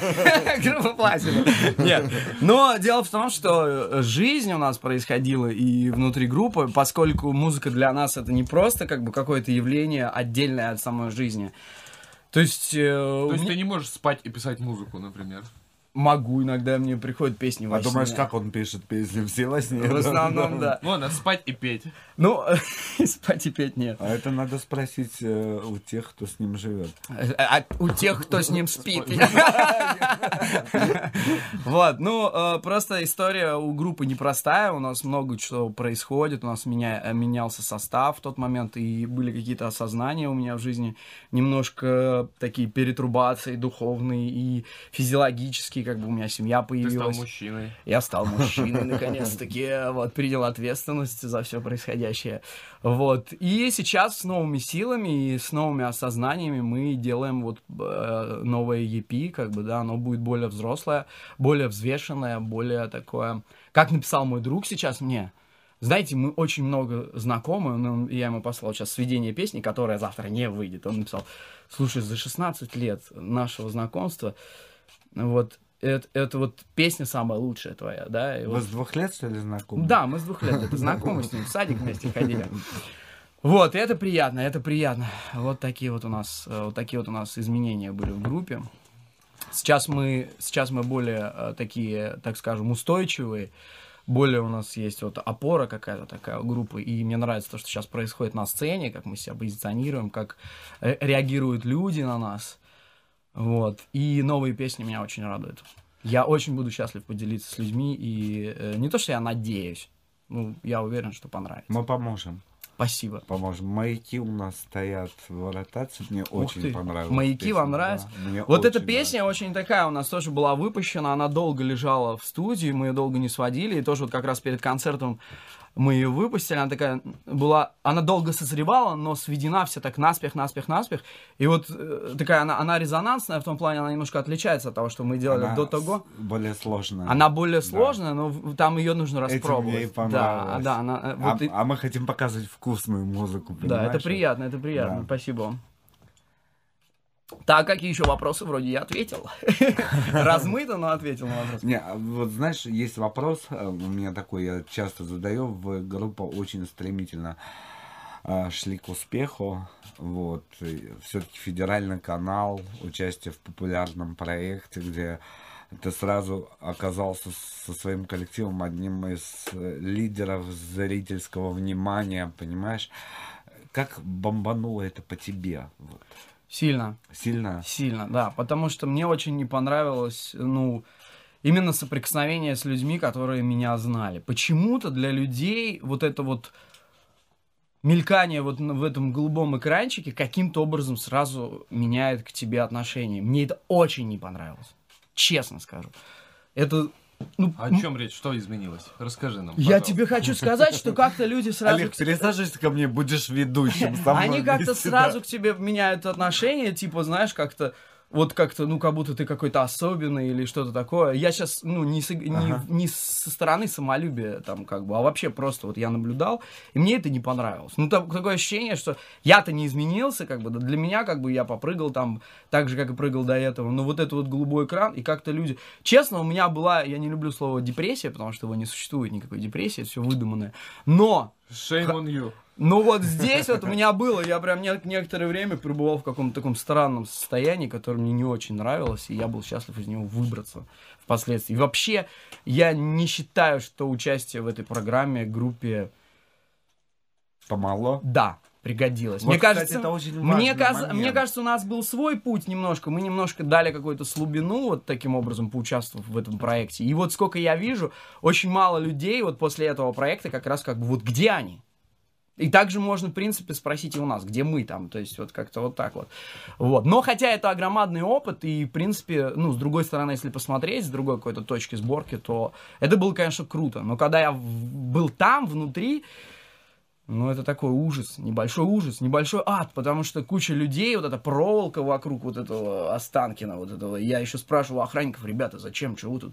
Группа Пласибо. Нет. Но дело в том, что жизнь у нас происходила и внутри группы, поскольку музыка для нас это не просто как бы какое-то явление отдельное от самой жизни. То есть... э, То есть мне- ты не можешь спать и писать музыку, например. Могу, иногда мне приходят песни во А думаешь, сне. как он пишет песни все во сне? В основном, да. Ну ладно, спать и петь. Ну, спать и петь нет. А это надо спросить э, у тех, кто с ним живет. А у тех, кто с ним спит. Вот, ну, э, просто история у группы непростая, у нас много чего происходит, у нас э, менялся состав в тот момент, и были какие-то осознания у меня в жизни, немножко такие перетрубации духовные и физиологические, как бы у меня семья Ты стал появилась. мужчиной. Я стал мужчиной, наконец-таки, вот, принял ответственность за все происходящее. Вот, и сейчас с новыми силами и с новыми осознаниями мы делаем вот э, новое EP, как бы, да, оно будет более взрослое, более взвешенное, более такое, как написал мой друг сейчас мне, Знаете, мы очень много знакомы, ну, я ему послал сейчас сведение песни, которая завтра не выйдет. Он написал, слушай, за 16 лет нашего знакомства, вот, это, это вот песня самая лучшая твоя, да? И Вы вот- с двух лет, что ли, знакомы? да, мы с двух лет это знакомы с ним, в садик вместе ходили. Вот, и это приятно, это приятно. Вот такие вот у нас, э, вот такие вот у нас изменения были в группе. Сейчас мы, сейчас мы более э, такие, так скажем, устойчивые. Более у нас есть вот опора какая-то такая группы. И мне нравится то, что сейчас происходит на сцене, как мы себя позиционируем, как э, реагируют люди на нас. Вот. И новые песни меня очень радуют. Я очень буду счастлив поделиться с людьми. И э, не то, что я надеюсь, ну, я уверен, что понравится. Мы поможем. Спасибо. Поможем. Маяки у нас стоят в ротации. Мне Ух очень ты. понравилось. Маяки вам нравятся? Вот эта песня очень такая у нас тоже была выпущена, она долго лежала в студии, мы ее долго не сводили, и тоже вот как раз перед концертом мы ее выпустили, она такая была, она долго созревала, но сведена вся так наспех, наспех, наспех, и вот э, такая она, она резонансная, в том плане она немножко отличается от того, что мы делали Она до того. более сложная. Она более Да. сложная, но там ее нужно Этим распробовать. мне и да, да, она, э, вот а, и- а мы хотим показывать вкусную музыку, да, это понимаешь? приятно, это приятно. Да. Спасибо вам. Так, какие еще вопросы? Вроде я ответил. Размыто, но ответил на вопрос. Не, а вот знаешь, есть вопрос, э, у меня такой, я часто задаю, в группа очень стремительно э, шли к успеху, вот, все-таки федеральный канал, участие в популярном проекте, где ты сразу оказался со своим коллективом одним из э, лидеров зрительского внимания, понимаешь? Как бомбануло это по тебе? Вот. Сильно, Сильно? сильно, да. Потому что мне очень не понравилось, ну, именно соприкосновение с людьми, которые меня знали. Почему-то для людей вот это вот мелькание вот в этом голубом экранчике каким-то образом сразу меняет к тебе отношение. Мне это очень не понравилось. Честно скажу. Это... Ну, О м- чем речь? Что изменилось? Расскажи нам. Я пожалуйста. тебе хочу сказать, что как-то люди сразу... Олег, пересаживайся ко мне, будешь ведущим. Они как-то сразу к тебе меняют отношения, типа, знаешь, как-то вот как-то, ну, как будто ты какой-то особенный или что-то такое. Я сейчас, ну, не, с- не- Ага. не со стороны самолюбия, там, как бы, а вообще просто вот я наблюдал, и мне это не понравилось. Ну, там такое ощущение, что я-то не изменился, как бы, да, для меня, как бы, я попрыгал там так же, как и прыгал до этого, но вот это вот голубой экран, и как-то люди... Честно, у меня была, я не люблю слово депрессия, потому что его не существует никакой депрессии, это все выдуманное, но Shame on you. ну вот здесь вот у меня было, я прям не- некоторое время пребывал в каком-то таком странном состоянии, которое мне не очень нравилось, и я был счастлив из него выбраться впоследствии. И вообще, я не считаю, что участие в этой программе, группе, Помало. да, пригодилось. Вот, мне кстати, кажется, это очень мне, каз- мне кажется, у нас был свой путь немножко, мы немножко дали какую-то слабину вот таким образом поучаствовав в этом проекте. И вот сколько я вижу, очень мало людей вот после этого проекта как раз как бы вот где они? И также можно, в принципе, спросить и у нас, где мы там, то есть вот как-то вот так вот. вот. Но хотя это огромадный опыт, и, в принципе, ну, с другой стороны, если посмотреть, с другой какой-то точки сборки, то это было, конечно, круто. Но когда я был там, внутри, ну, это такой ужас, небольшой ужас, небольшой ад, потому что куча людей, вот эта проволока вокруг вот этого Останкина, вот этого. Я еще спрашивал охранников, ребята, зачем, чего тут?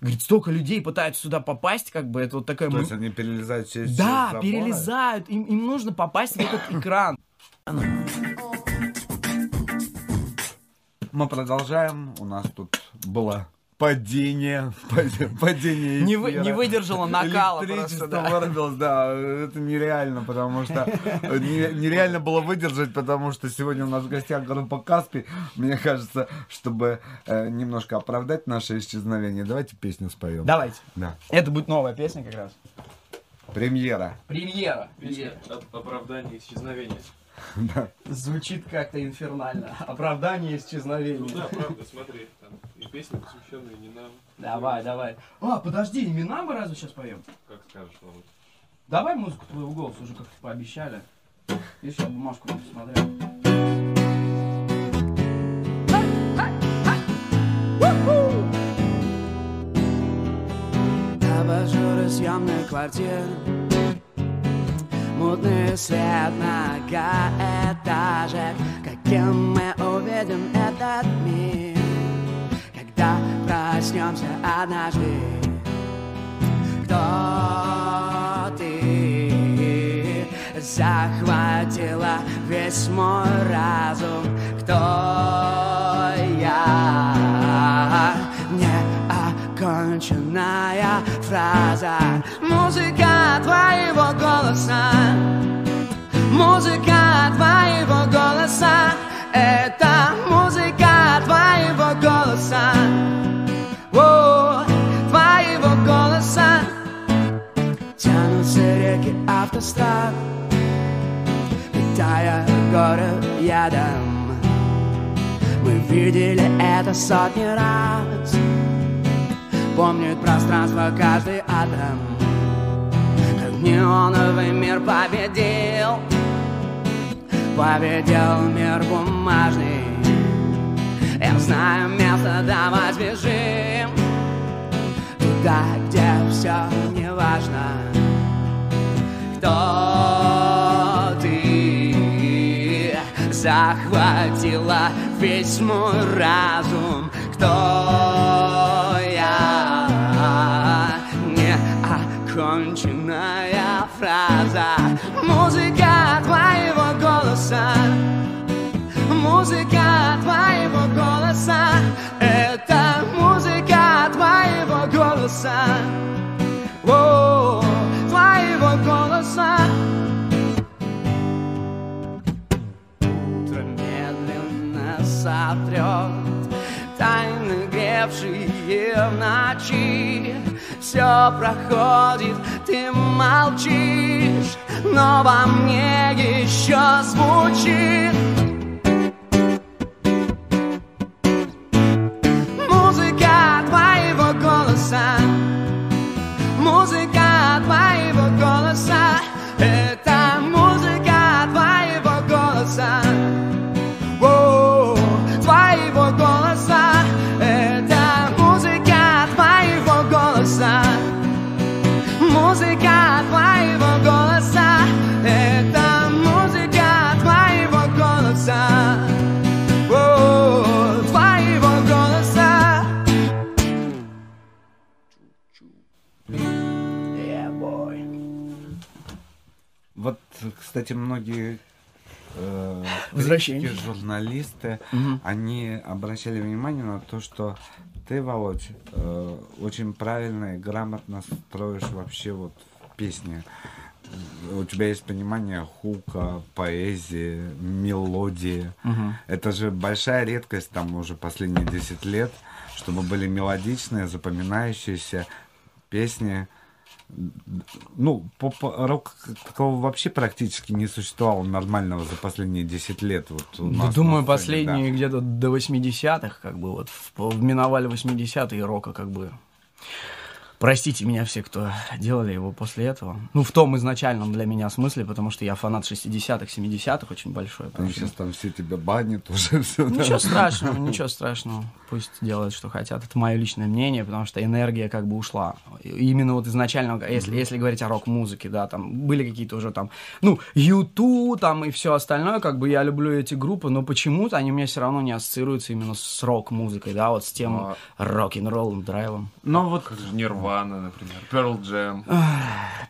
Говорит, столько людей пытаются сюда попасть, как бы это вот такая... То есть они перелезают через да, через перелезают, им, им нужно попасть в этот экран. Мы продолжаем. У нас тут было падение. паде- Падение Не, вы- не выдержала накала просто, да. вырубилось, да, это нереально, потому что не- нереально было выдержать, потому что сегодня у нас в гостях группа Каспи. Мне кажется, чтобы э, немножко оправдать наше исчезновение, давайте песню споем. Давайте. Да. Это будет новая песня как раз. Премьера. Премьера. Оправдание исчезновения. Звучит как-то инфернально. Оправдание Ну исчезновения. правда, смотри, там и песни, посвященные не нам, Давай, давай. А, подожди, имена мы разве сейчас поем? как скажешь, Володь. Давай музыку твоего голоса, уже как-то пообещали. Видишь, я бумажку не посмотрел. Абажуры съемных квартир Мутный свет многоэтажек Каким мы увидим этот мир Когда проснемся однажды Кто захватила весь мой разум. Кто я? Неоконченная фраза. Музыка твоего голоса. Музыка твоего голоса. Это музыка твоего голоса. О, твоего голоса. Тянутся реки автострад Питая город ядом Мы видели это сотни раз Помнит пространство каждый атом. Как неоновый мир победил Победил мир бумажный. Я знаю место, давай сбежим Туда, где все не важно Кто ты? Захватила весь мой разум. Кто я Неоконченная фраза. Музыка твоего голоса. Музыка твоего голоса в ночи. Все проходит, ты молчишь Но во мне еще звучит кстати, многие э, Возвращение. журналисты, они обращали внимание на то, что ты, Володь, э, очень правильно и грамотно строишь вообще вот песни. У тебя есть понимание хука, поэзии, мелодии. Это же большая редкость там уже последние 10 лет, чтобы были мелодичные, запоминающиеся песни. Ну, поп-рок такого вообще практически не существовало нормального за последние 10 лет. Вот у Да, нас думаю, на сцене, последние где-то до 80-х, как бы вот в- миновали 80-е рока, как бы. Простите меня все, кто делали его после этого. Ну, в том изначальном для меня смысле, потому что я фанат 60-х, 70-х очень большой. Они поэтому- сейчас там все тебя банят уже все. Ничего страшного, ничего страшного. Пусть делают, что хотят. Это мое личное мнение, потому что энергия как бы ушла. Именно вот изначально, если, если говорить о рок-музыке, да, там были какие-то уже там, ну, Юту там и все остальное, как бы я люблю эти группы, но почему-то они у меня все равно не ассоциируются именно с рок-музыкой, да, вот с тем А. рок-н-роллом, драйвом. Но вот Как же Нирвана, например. Pearl Jam.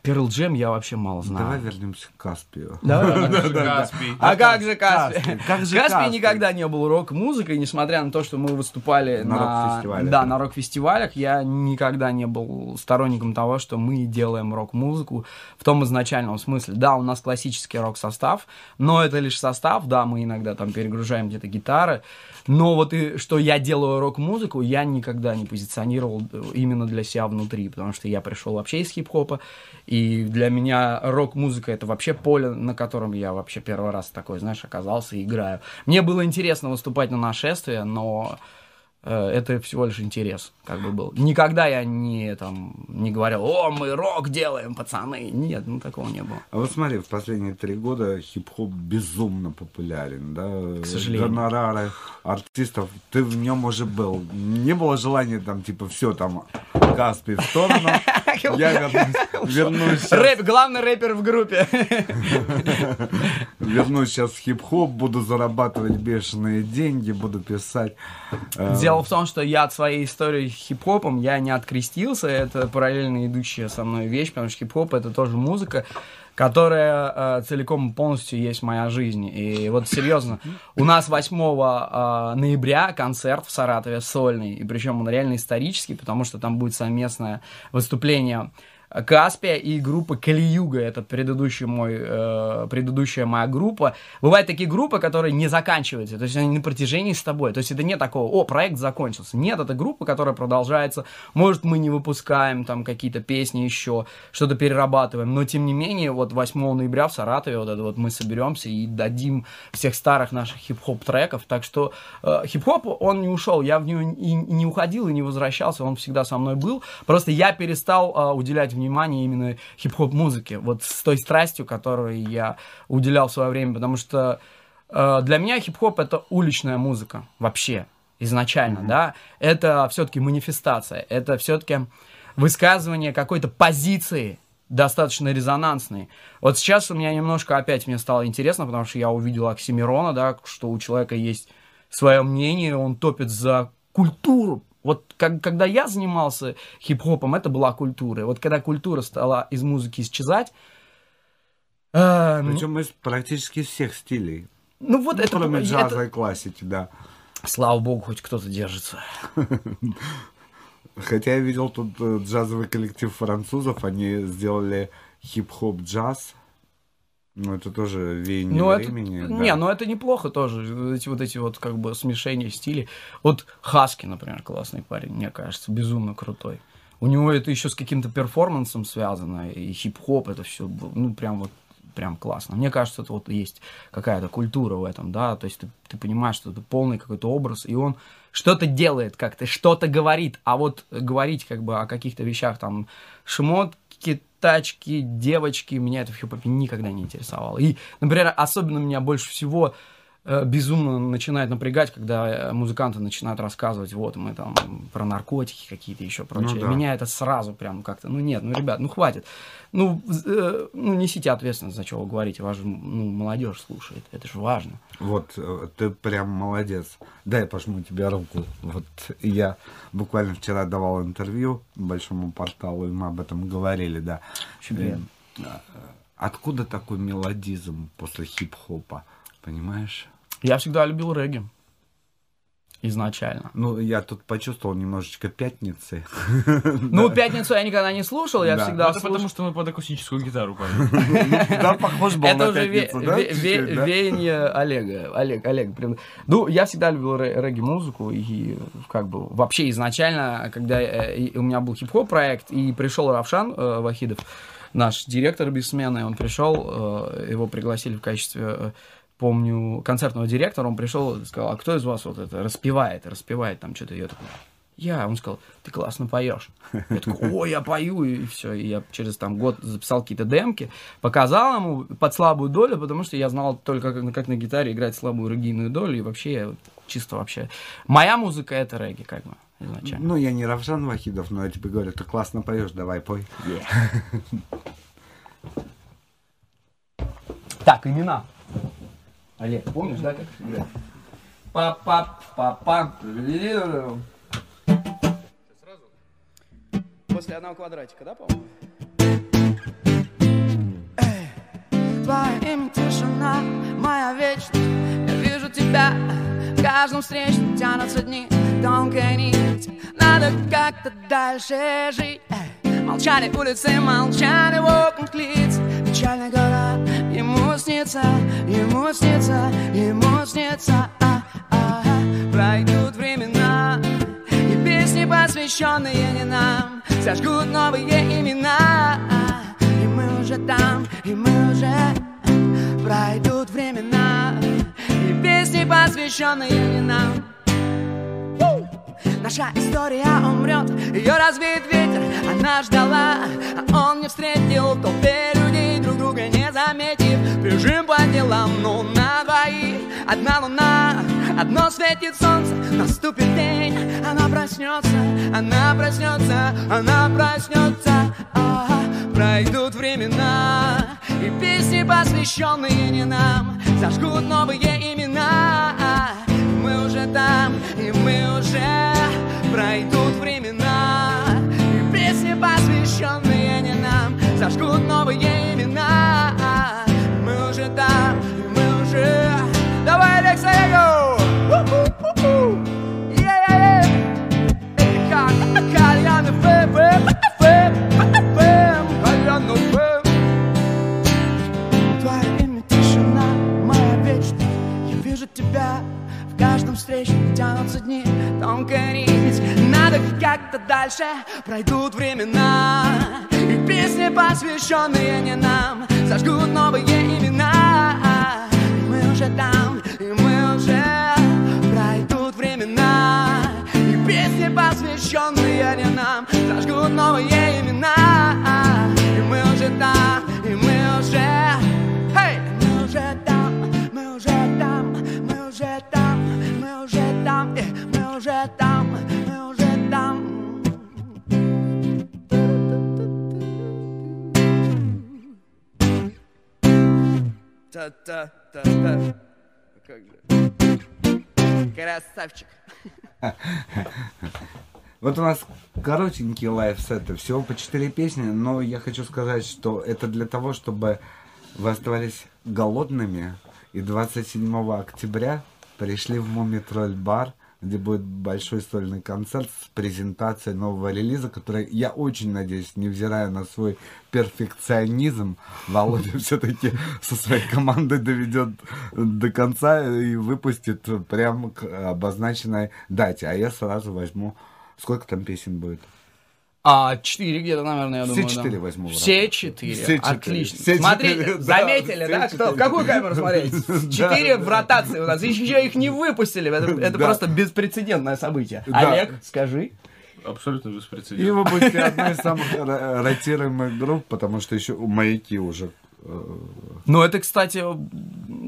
Перл Джем я вообще мало знаю. давай вернемся к Каспию. Давай. Каспий. А как же Каспий? Каспий, как же Каспий Каспий? никогда не был рок-музыкой, несмотря на то, что мы выступали На на, рок-фестивалях. Да, на рок-фестивалях. Я никогда не был сторонником того, что мы делаем рок-музыку в том изначальном смысле. Да, у нас классический рок-состав, но это лишь состав. Да, мы иногда там перегружаем где-то гитары. Но вот и что я делаю рок-музыку, я никогда не позиционировал именно для себя внутри, потому что я пришел вообще из хип-хопа, и для меня рок-музыка это вообще поле, на котором я вообще первый раз такой, знаешь, оказался и играю. Мне было интересно выступать на нашествие, но э, это всего лишь интерес, как бы был. Никогда я не, там, не говорил, о, мы рок делаем, пацаны. Нет, ну такого не было. А вот смотри, в последние три года хип-хоп безумно популярен, да? К сожалению. Гонорары артистов, ты в нем уже был. Не было желания там, типа, все, там, Каспий в сторону, я вернусь, Рэп, главный рэпер в группе. вернусь сейчас в хип-хоп, буду зарабатывать бешеные деньги, буду писать. Дело в том, что я от своей истории хип-хопом, я не открестился, это параллельно идущая со мной вещь, потому что хип-хоп это тоже музыка, которая э, целиком полностью есть моя жизнь. И вот серьезно, у нас 8 э, ноября концерт в Саратове сольный, и причем он реально исторический, потому что там будет совместное выступление Каспия и группа Калиюга, это предыдущий мой, э, предыдущая моя группа. Бывают такие группы, которые не заканчиваются, то есть они на протяжении с тобой. То есть это не такого, о, проект закончился. Нет, это группа, которая продолжается. Может, мы не выпускаем там какие-то песни еще, что-то перерабатываем, но тем не менее, вот 8 ноября в Саратове вот это вот мы соберемся и дадим всех старых наших хип-хоп треков. Так что э, хип-хоп, он не ушел, я в него и не уходил, и не возвращался, он всегда со мной был. Просто я перестал э, уделять внимание именно хип-хоп музыке, вот с той страстью, которую я уделял в свое время, потому что э, для меня хип-хоп это уличная музыка вообще изначально, mm-hmm. да, это все-таки манифестация, это все-таки высказывание какой-то позиции достаточно резонансной. Вот сейчас у меня немножко опять мне стало интересно, потому что я увидел Оксимирона, да, что у человека есть свое мнение, он топит за культуру вот как, когда я занимался хип-хопом, это была культура. Вот когда культура стала из музыки исчезать... Э, Причем из практически всех стилей. Ну вот ну, это... Кроме джаза это... и классики, да. Слава богу, хоть кто-то держится. Хотя я видел тут э, джазовый коллектив французов, они сделали хип-хоп джаз. Ну, это тоже веяние ну, времени. Это, да. Не, ну это неплохо тоже. Эти вот эти вот как бы смешения стилей. Вот Хаски, например, классный парень, мне кажется, безумно крутой. У него это еще с каким-то перформансом связано, и хип-хоп, это все, ну, прям вот прям классно. Мне кажется, это вот есть какая-то культура в этом, да, то есть ты, ты понимаешь, что это полный какой-то образ, и он что-то делает как-то, что-то говорит, а вот говорить как бы о каких-то вещах, там, шмотки, тачки, девочки, меня это в хип-хопе никогда не интересовало. И, например, особенно меня больше всего безумно начинает напрягать, когда э, музыканты начинают рассказывать, вот мы там про наркотики какие-то еще прочее. Ну, да. Меня это сразу прям как-то, ну нет, ну ребят, ну хватит. Ну, э, ну несите ответственность, за что вы говорите, вас же ну, молодежь слушает, это же важно. Вот, э, ты прям молодец. Дай пожму тебе руку. Вот я буквально вчера давал интервью большому порталу, и мы об этом говорили, да. Э, откуда такой мелодизм после хип-хопа, понимаешь? Я всегда любил регги изначально. Ну, я тут почувствовал немножечко пятницы. Ну, пятницу я никогда не слушал, я всегда ну, Это потому, что мы под акустическую гитару Да, похож был Это уже веяние Олега. Олег, Олег. Ну, я всегда любил регги-музыку, и как бы вообще изначально, когда э, у меня был хип-хоп проект, и пришел Равшан э, Вахидов, наш директор бессменный, он пришел, э, его пригласили в качестве помню, концертного директора, он пришел и сказал, а кто из вас вот это распевает, распевает там что-то? Я такой, я. Он сказал, ты классно поешь. Я такой, ой, я пою, и все. И я через там год записал какие-то демки, показал ему под слабую долю, потому что я знал только, как, как на гитаре играть слабую регийную долю, и вообще, я чисто вообще... Моя музыка — это регги, как бы, изначально. Ну, я не Равшан Вахидов, но я тебе говорю, ты классно поешь, давай пой. Yeah. Так, имена. Олег, помнишь, да, как играть? Па-па, па-па. После одного квадратика, да, по-моему? Твоя имя тишина, моя вечность Я вижу тебя в каждом встречном Тянутся дни, тонкая нить Надо как-то дальше жить Молчали улицы, молчали окнах лиц Печальный город, ему снится, ему снится, ему снится. А, а, а. Пройдут времена И песни, посвященные не нам Зажгут новые имена. И мы уже там, и мы уже Пройдут времена И песни, посвященные не нам Наша история умрет, ее развеет ветер Она ждала, а он не встретил. В толпе людей друг друга не заметив Бежим по делам, ну на двоих. Одна луна, одно светит солнце Наступит день, она проснется Она проснется, она проснется а, Пройдут времена И песни, посвященные не нам Зажгут новые имена. Мы уже там, и мы уже пройдут времена. И песни, посвященные не нам Зажгут новые имена. Мы уже там, и мы уже. Давай, Лекса, я Твое имя тишина, моя вечность. Я вижу тебя каждом встрече тянутся дни. Тонкая нить Надо как-то дальше. Пройдут времена И песни, посвященные не нам Зажгут новые имена. И мы уже там, и мы уже Пройдут времена И песни, посвященные не нам Зажгут новые имена. И мы уже там, и мы уже уже там, мы уже там. Та-та-та-та. Как же? Красавчик. Вот у нас коротенькие лайфсеты, всего по 4 песни, но я хочу сказать, что это для того, чтобы вы оставались голодными, и 27 октября пришли в Мумитроль бар, где будет большой сольный концерт с презентацией нового релиза, который, я очень надеюсь, невзирая на свой перфекционизм, Володя все-таки со своей командой доведет до конца и выпустит прямо к обозначенной дате. А я сразу возьму... Сколько там песен будет? А, четыре где-то, наверное, я Все думаю. да. четыре возьму в Все четыре. Все четыре. Отлично. Все Смотрите, четыре, да, заметили, все да? Кто? В четыре. какую камеру смотреть? Четыре в ротации у нас. Еще их не выпустили. Это, это Да. просто беспрецедентное событие. Да. Олег, скажи. Абсолютно И беспрецедентно. вы будете одной из самых ро- ротируемых групп, потому что еще у маяки уже. Ну, это, кстати,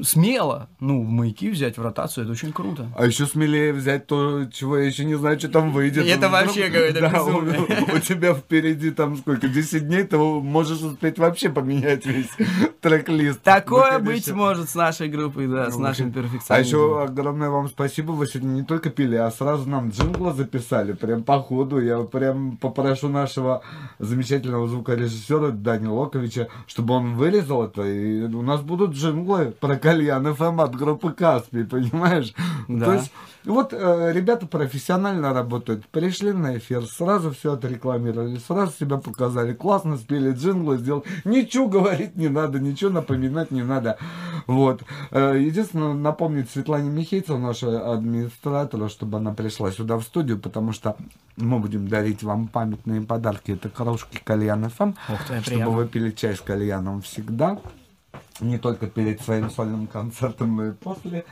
смело. Ну, маяки взять в ротацию, это очень круто. А еще смелее взять то, чего я еще не знаю, что там выйдет. Это вообще какое-то Да, безумие. У, у тебя впереди там сколько, 10 дней, ты можешь успеть вообще поменять весь трек-лист. Такое быть может с нашей группой, да, с нашим А перфекционизмом. еще огромное вам спасибо, вы сегодня не только пили, а сразу нам джинглы записали, прям по ходу. Я прям попрошу нашего замечательного звукорежиссера Дани Локовича, чтобы он вырезал это, и у нас будут джинглы про Кальян ФМ от группы Каспий, понимаешь? Да. То есть, вот э, ребята профессионально работают, пришли на эфир, сразу все отрекламировали, сразу себя показали, классно спели джинглы, сделали, ничего говорить не надо, ничего напоминать не надо. Вот. Э, Единственное, напомнить Светлане Михейцеву, нашей администратору, чтобы она пришла сюда в студию, потому что мы будем дарить вам памятные подарки. Это кружки Кальян ФМ, ты, чтобы приятно. вы пили чай с кальяном всегда. Не только перед своим сольным концертом, но и после.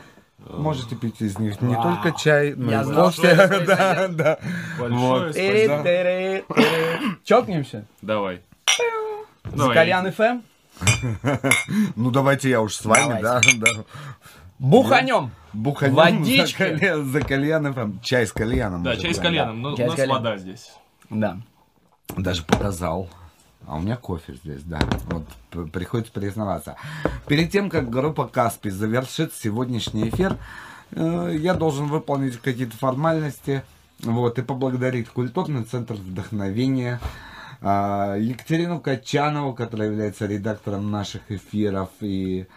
Можете пить из них не Вау. только чай, но Я и знал, кофе. что это Да, да. Большое спасибо. Чокнемся? Давай. За Давай. Кальян ФМ? Ну давайте я уж с вами, да, да. Буханем. Буханем Водички. За, кальян, за кальяном, там, чай с кальяном. Да, чай с кальяном, но Чай у с нас кальяном. вода здесь. Да. Даже показал. А у меня кофе здесь, да. Вот приходится признаваться. Перед тем, как группа Каспий завершит сегодняшний эфир, э, я должен выполнить какие-то формальности. Вот, и поблагодарить культурный центр вдохновения, а, Екатерину Качанову, которая является редактором наших эфиров и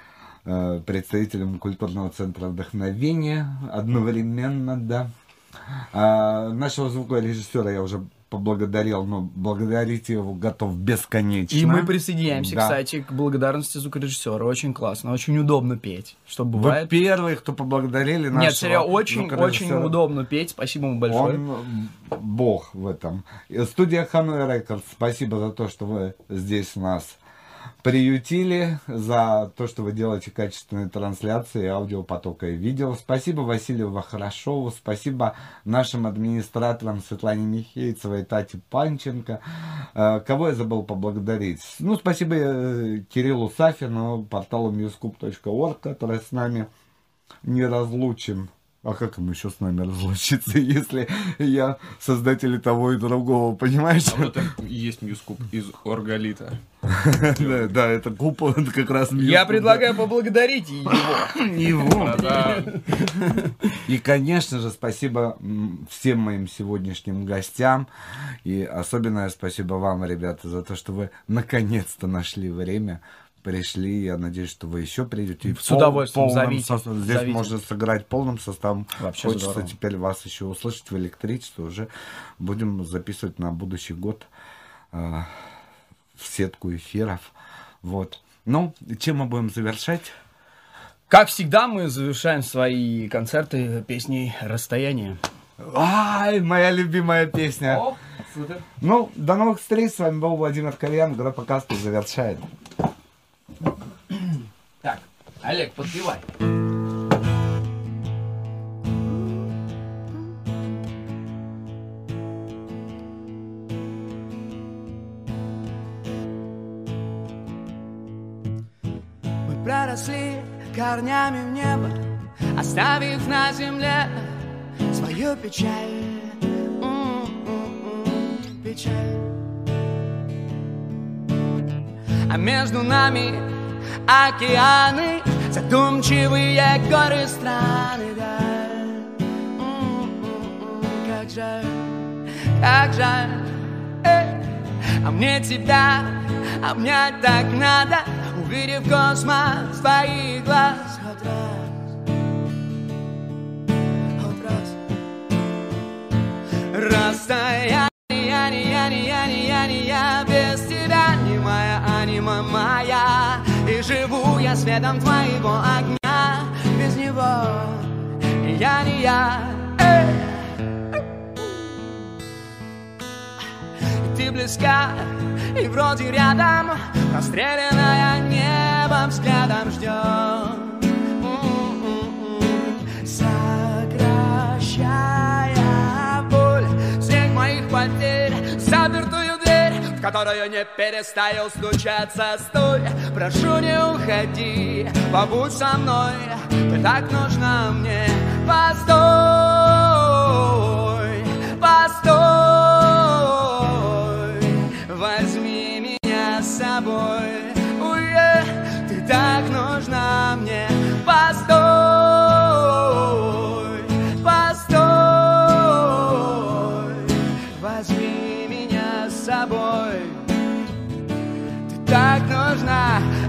э, представителем культурного центра вдохновения одновременно, да. А, нашего звукорежиссера я уже поблагодарил, но благодарить его готов бесконечно. И мы присоединяемся, Да. кстати, к благодарности звукорежиссера. Очень классно, очень удобно петь. Что Вы бывает. первые, кто поблагодарили нашего Нет, сериал очень, очень удобно петь. Спасибо ему большое. Он бог в этом. И Студия Ханой Рекордс, спасибо за то, что вы здесь нас приютили, за то, что вы делаете качественные трансляции аудиопотока и видео. Спасибо Василию Вахрашову, спасибо нашим администраторам Светлане Михейцевой и Тате Панченко. Э, Кого я забыл поблагодарить? Ну, спасибо э, Кириллу Сафину, порталу newscoop.org, который с нами не разлучен. А как им еще с нами разлучиться, если я создатель того и другого, понимаешь? А вот это и есть Ньюскуп из Оргалита. Да, это куб, это как раз Я предлагаю поблагодарить его. его. И, конечно же, спасибо всем моим сегодняшним гостям. И особенное спасибо вам, ребята, за то, что вы наконец-то нашли время. Пришли, я надеюсь, что вы еще придете. И С удовольствием, полном зовите, составе. Здесь зовите. можно сыграть полным составом. Вообще Хочется здорово. теперь вас еще услышать в электричестве. Уже будем записывать на будущий год э, в сетку эфиров. Вот. Ну, чем мы будем завершать? Как всегда, мы завершаем свои концерты песней «Расстояние». Ай, моя любимая песня. О, супер. Ну, до новых встреч. С вами был Владимир Кальян. Группа Каспи завершает. Так, Олег, подпевай. Мы проросли корнями в небо, оставив на земле свою печаль. М-м-м, Печаль. А между нами океаны, задумчивые горы страны, да. М-м-м, Как жаль, как жаль. А мне тебя обнять так надо, увидев космос твоих глаз хоть раз, хоть раз. Расстояние, я, не я, не я, не я, без тебя не моя анима моя, я светом твоего огня, без него я, не я. Эй. Ты близка и вроде рядом Расстрелянная небом взглядом ждет которую не перестаю стучаться Стой, прошу не уходи Побудь со мной. Ты так нужна мне. Постой, постой. Возьми меня с собой. Уе, Ты так нужна мне. Постой,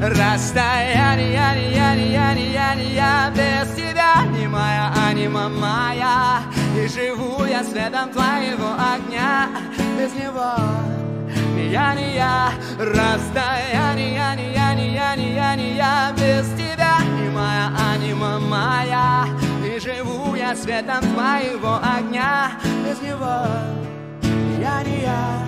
Расстояние, я, не я, не я, не я, Без тебя не моя анима моя. И живу я светом твоего огня. Без него не я, не я. Расстояние, я, не я, не я, не я, не я. Без тебя не моя анима моя. И живу я светом твоего огня. Без него не я, не я,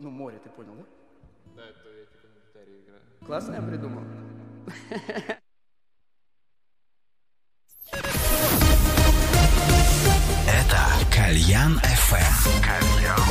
ну, море, ты понял, да? Да, это я типа на гитаре играю. Классно я придумал. Это Кальян FM. Эм. Кальян